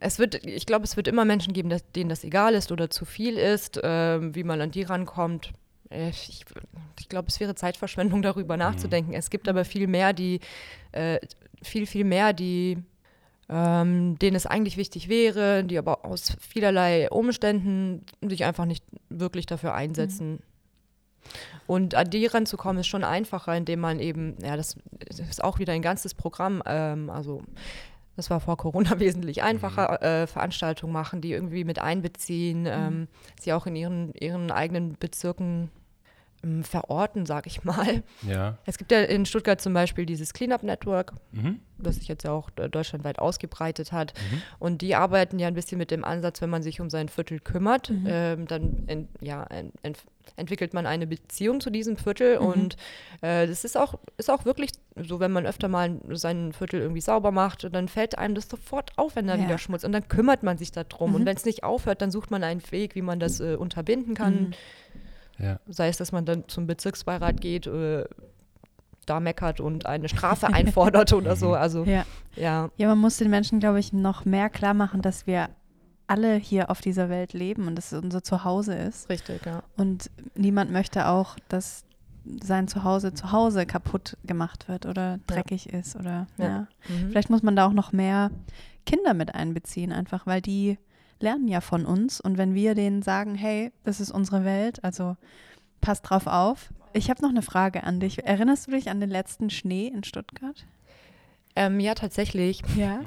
es wird, ich glaube, es wird immer Menschen geben, dass, denen das egal ist oder zu viel ist, ähm, wie man an die rankommt. Äh, Ich, ich glaube, es wäre Zeitverschwendung, [LAUGHS] darüber nachzudenken. Es gibt aber viel mehr, die, äh, viel, viel mehr, die, ähm, denen es eigentlich wichtig wäre, die aber aus vielerlei Umständen sich einfach nicht wirklich dafür einsetzen. Und an die ranzukommen ist schon einfacher, indem man eben, ja, das, ist auch wieder ein ganzes Programm, ähm, also das war vor Corona [LAUGHS] wesentlich einfacher, äh, Veranstaltungen machen, die irgendwie mit einbeziehen, ähm, sie auch in ihren, ihren eigenen Bezirken verorten, sag ich mal. Ja. Es gibt ja in Stuttgart zum Beispiel dieses Cleanup Network, Mhm. das sich jetzt ja auch deutschlandweit ausgebreitet hat. Mhm. Und die arbeiten ja ein bisschen mit dem Ansatz, wenn man sich um sein Viertel kümmert, Mhm. ähm, dann ent, ja, ent, ent, entwickelt man eine Beziehung zu diesem Viertel. Mhm. Und äh, das ist auch, ist auch wirklich so, wenn man öfter mal sein Viertel irgendwie sauber macht, dann fällt einem das sofort auf, wenn da Ja. wieder Schmutz Und dann kümmert man sich darum. Mhm. Und wenn es nicht aufhört, dann sucht man einen Weg, wie man das äh, unterbinden kann. Mhm. Ja. Sei es, dass man dann zum Bezirksbeirat geht, äh, da meckert und eine Strafe einfordert oder so. [LAUGHS] Also Ja. ja. ja, man muss den Menschen, glaube ich, noch mehr klar machen, dass wir alle hier auf dieser Welt leben und dass es unser Zuhause ist. Richtig, ja. Und niemand möchte auch, dass sein Zuhause zu Hause kaputt gemacht wird oder dreckig ist oder ja. Ja. Mhm. Vielleicht muss man da auch noch mehr Kinder mit einbeziehen, einfach weil die lernen ja von uns und wenn wir denen sagen, hey, das ist unsere Welt, also passt drauf auf. Ich habe noch eine Frage an dich. Erinnerst du dich an den letzten Schnee in Stuttgart? Ähm, ja, tatsächlich, [LAUGHS] Ja.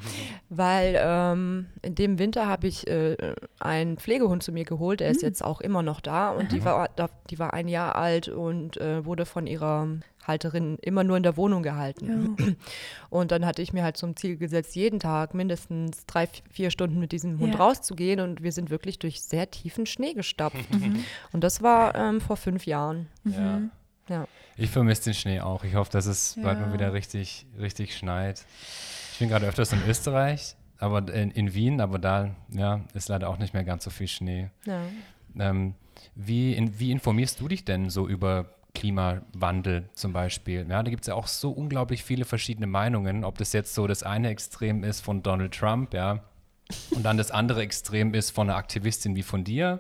weil ähm, in dem Winter habe ich äh, einen Pflegehund zu mir geholt. Der ist Hm. jetzt auch immer noch da und die war, die war ein Jahr alt und äh, wurde von ihrer Halterin immer nur in der Wohnung gehalten. ja. [CLEARS THROAT] Und dann hatte ich mir halt zum Ziel gesetzt, jeden Tag mindestens drei, vier Stunden mit diesem Hund Ja. rauszugehen und wir sind wirklich durch sehr tiefen Schnee gestapft. [LAUGHS] Mhm. Und das war ähm, vor fünf Jahren. Ja. Mhm. Ja. Ich vermisse den Schnee auch. Ich hoffe, dass es bald Ja. mal wieder richtig, richtig schneit. Ich bin gerade öfters in Österreich, aber in, in Wien, aber da ja, ist leider auch nicht mehr ganz so viel Schnee. Ja. Ähm, wie, in, wie informierst du dich denn so über Klimawandel zum Beispiel? Ja, da gibt es ja auch so unglaublich viele verschiedene Meinungen, ob das jetzt so das eine Extrem ist von Donald Trump, ja, und dann das andere Extrem ist von einer Aktivistin wie von dir.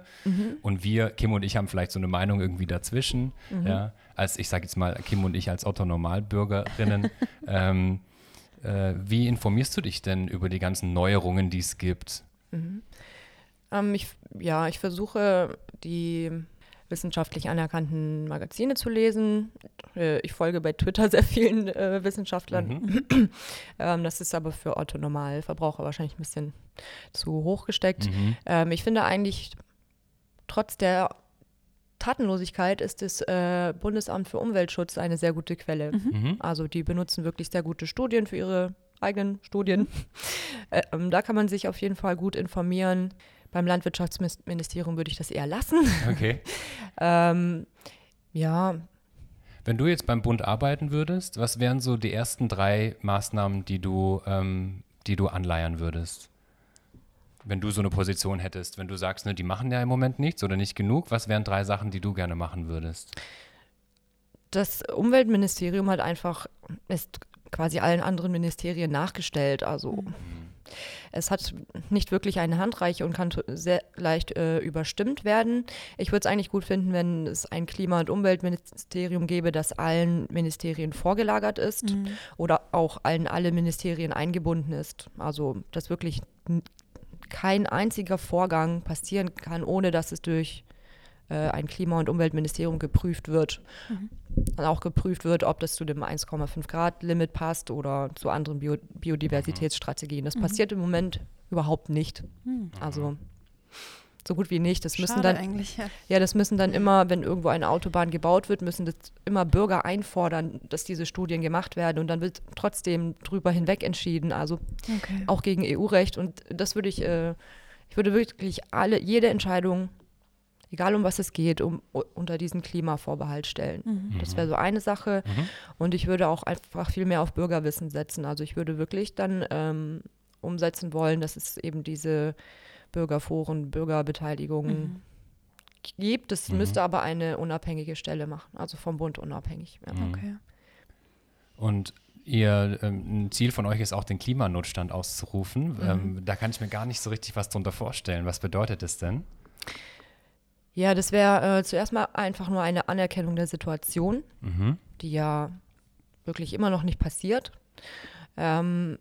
Und wir, Kim und ich, haben vielleicht so eine Meinung irgendwie dazwischen. Ja, als ich sage jetzt mal, Kim und ich als Otto-Normalbürgerinnen. [LAUGHS] ähm, äh, wie informierst du dich denn über die ganzen Neuerungen, die es gibt? Ähm, ich, ja, ich versuche die wissenschaftlich anerkannten Magazine zu lesen. Äh, ich folge bei Twitter [LAUGHS] sehr vielen äh, Wissenschaftlern. [CLEARS THROAT] ähm, das ist aber für Otto-Normalverbraucher wahrscheinlich ein bisschen zu hoch gesteckt. Mhm. Ähm, ich finde eigentlich, trotz der Tatenlosigkeit ist das äh, Bundesamt für Umweltschutz eine sehr gute Quelle. Mhm. Also die benutzen wirklich sehr gute Studien für ihre eigenen Studien. [LAUGHS] Äh, ähm, da kann man sich auf jeden Fall gut informieren. Beim Landwirtschaftsministerium würde ich das eher lassen. Okay. [LAUGHS] ähm, ja, Wenn du jetzt beim Bund arbeiten würdest, was wären so die ersten drei Maßnahmen, die du, ähm, die du anleiern würdest? Wenn du so eine Position hättest, wenn du sagst, ne, die machen ja im Moment nichts oder nicht genug, was wären drei Sachen, die du gerne machen würdest? das Umweltministerium hat einfach, ist quasi allen anderen Ministerien nachgestellt. Also es hat nicht wirklich eine Handreiche und kann sehr leicht äh, überstimmt werden. Ich würde es eigentlich gut finden, wenn es ein Klima- und Umweltministerium gäbe, das allen Ministerien vorgelagert ist Mhm. oder auch allen alle Ministerien eingebunden ist. Also dass wirklich kein einziger Vorgang passieren kann, ohne dass es durch ein Klima- und Umweltministerium geprüft wird. Und auch geprüft wird, ob das zu dem 1,5 Grad Limit passt oder zu anderen Bio Biodiversitätsstrategien. Das passiert im Moment überhaupt nicht. Hm. Also so gut wie nicht. Das müssen Schade dann eigentlich. Ja. ja, das müssen dann immer, wenn irgendwo eine Autobahn gebaut wird, müssen das immer Bürger einfordern, dass diese Studien gemacht werden und dann wird trotzdem drüber hinweg entschieden, also Okay. auch gegen EU-Recht und das würde ich, äh, ich würde wirklich alle, jede Entscheidung, egal um was es geht, um, unter diesen Klimavorbehalt stellen. Mhm. Das wäre so eine Sache Mhm. und ich würde auch einfach viel mehr auf Bürgerwissen setzen. Also ich würde wirklich dann ähm, umsetzen wollen, dass es eben diese Bürgerforen, Bürgerbeteiligung Mhm. gibt. Das Mhm. müsste aber eine unabhängige Stelle machen, also vom Bund unabhängig. Ja. Mhm. Okay. Und ihr, ähm, ein Ziel von euch ist auch, den Klimanotstand auszurufen. Ähm, da kann ich mir gar nicht so richtig was drunter vorstellen. Was bedeutet das denn? Ja, das wäre äh, zuerst mal einfach nur eine Anerkennung der Situation, Mhm. die ja wirklich immer noch nicht passiert. Ähm,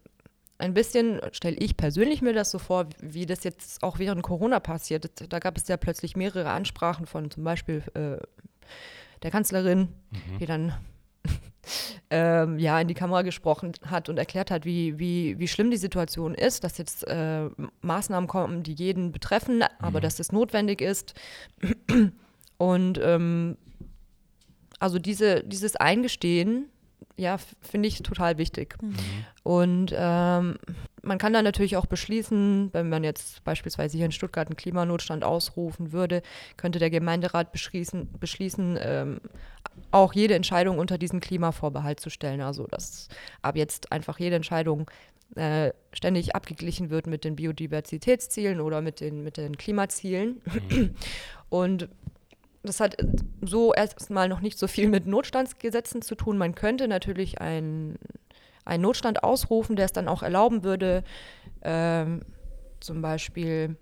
ein bisschen stelle ich persönlich mir das so vor, wie das jetzt auch während Corona passiert. Da gab es ja plötzlich mehrere Ansprachen von zum Beispiel äh, der Kanzlerin, Mhm. die dann ähm, ja in die Kamera gesprochen hat und erklärt hat, wie, wie, wie schlimm die Situation ist, dass jetzt äh, Maßnahmen kommen, die jeden betreffen, aber Mhm. dass es notwendig ist. Und ähm, also diese, dieses Eingestehen, ja, finde ich total wichtig. Mhm. Und ähm, man kann dann natürlich auch beschließen, wenn man jetzt beispielsweise hier in Stuttgart einen Klimanotstand ausrufen würde, könnte der Gemeinderat beschließen, beschließen ähm, auch jede Entscheidung unter diesen Klimavorbehalt zu stellen. Also dass ab jetzt einfach jede Entscheidung äh, ständig abgeglichen wird mit den Biodiversitätszielen oder mit den, mit den Klimazielen. Und das hat so erstmal noch nicht so viel mit Notstandsgesetzen zu tun. Man könnte natürlich ein einen Notstand ausrufen, der es dann auch erlauben würde, ähm, zum Beispiel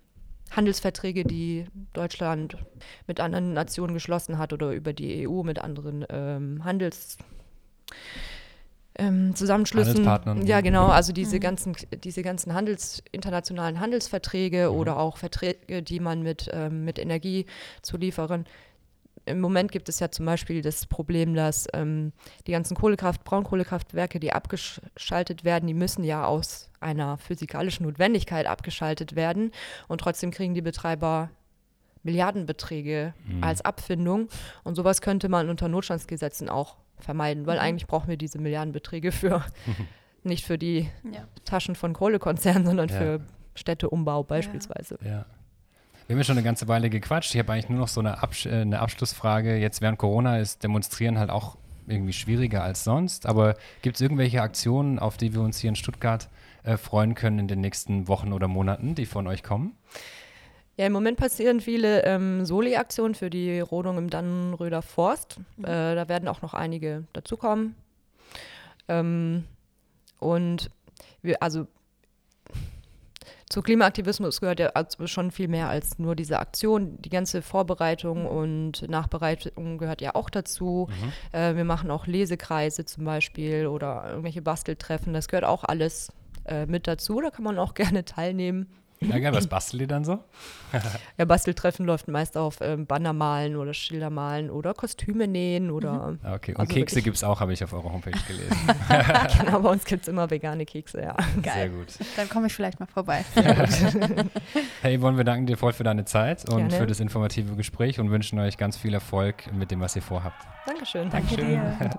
Handelsverträge, die Deutschland mit anderen Nationen geschlossen hat oder über die EU mit anderen ähm, Handels ähm, Zusammenschlüssen. Handelspartnern. Ja, genau. Also diese Mhm. ganzen, diese ganzen Handels, internationalen Handelsverträge Mhm. oder auch Verträge, die man mit, ähm, mit Energiezulieferern im Moment gibt es ja zum Beispiel das Problem, dass ähm, die ganzen Kohlekraft, Braunkohlekraftwerke, die abgeschaltet werden, die müssen ja aus einer physikalischen Notwendigkeit abgeschaltet werden. Und trotzdem kriegen die Betreiber Milliardenbeträge Mhm. als Abfindung. Und sowas könnte man unter Notstandsgesetzen auch vermeiden, weil Mhm. eigentlich brauchen wir diese Milliardenbeträge für [LAUGHS] nicht für die Ja. Taschen von Kohlekonzernen, sondern Ja. für Städteumbau beispielsweise. Ja. Wir haben ja schon eine ganze Weile gequatscht. Ich habe eigentlich nur noch so eine, Absch äh, eine Abschlussfrage. Jetzt während Corona ist Demonstrieren halt auch irgendwie schwieriger als sonst. Aber gibt es irgendwelche Aktionen, auf die wir uns hier in Stuttgart äh, freuen können in den nächsten Wochen oder Monaten, die von euch kommen? Ja, im Moment passieren viele ähm, Soli-Aktionen für die Rodung im Dannenröder Forst. Mhm. Äh, da werden auch noch einige dazukommen. Ähm, und wir, also zu Klimaaktivismus gehört ja schon viel mehr als nur diese Aktion. Die ganze Vorbereitung und Nachbereitung gehört ja auch dazu. Äh, wir machen auch Lesekreise zum Beispiel oder irgendwelche Basteltreffen. Das gehört auch alles äh, mit dazu. Da kann man auch [LAUGHS] gerne teilnehmen. Ja, geil. Was bastelt ihr dann so? [LAUGHS] Ja, Basteltreffen läuft meist auf ähm, Banner malen oder Schilder malen oder Kostüme nähen oder Ah, Okay. Und Also Kekse gibt es auch, habe ich auf eurer Homepage gelesen. [LAUGHS] genau, bei uns gibt es immer vegane Kekse, ja. Sehr gut. Dann komme ich vielleicht mal vorbei. [LAUGHS] Hey Yvonne, wir danken dir voll für deine Zeit und Gerne. für das informative Gespräch und wünschen euch ganz viel Erfolg mit dem, was ihr vorhabt. Dankeschön. Danke dir.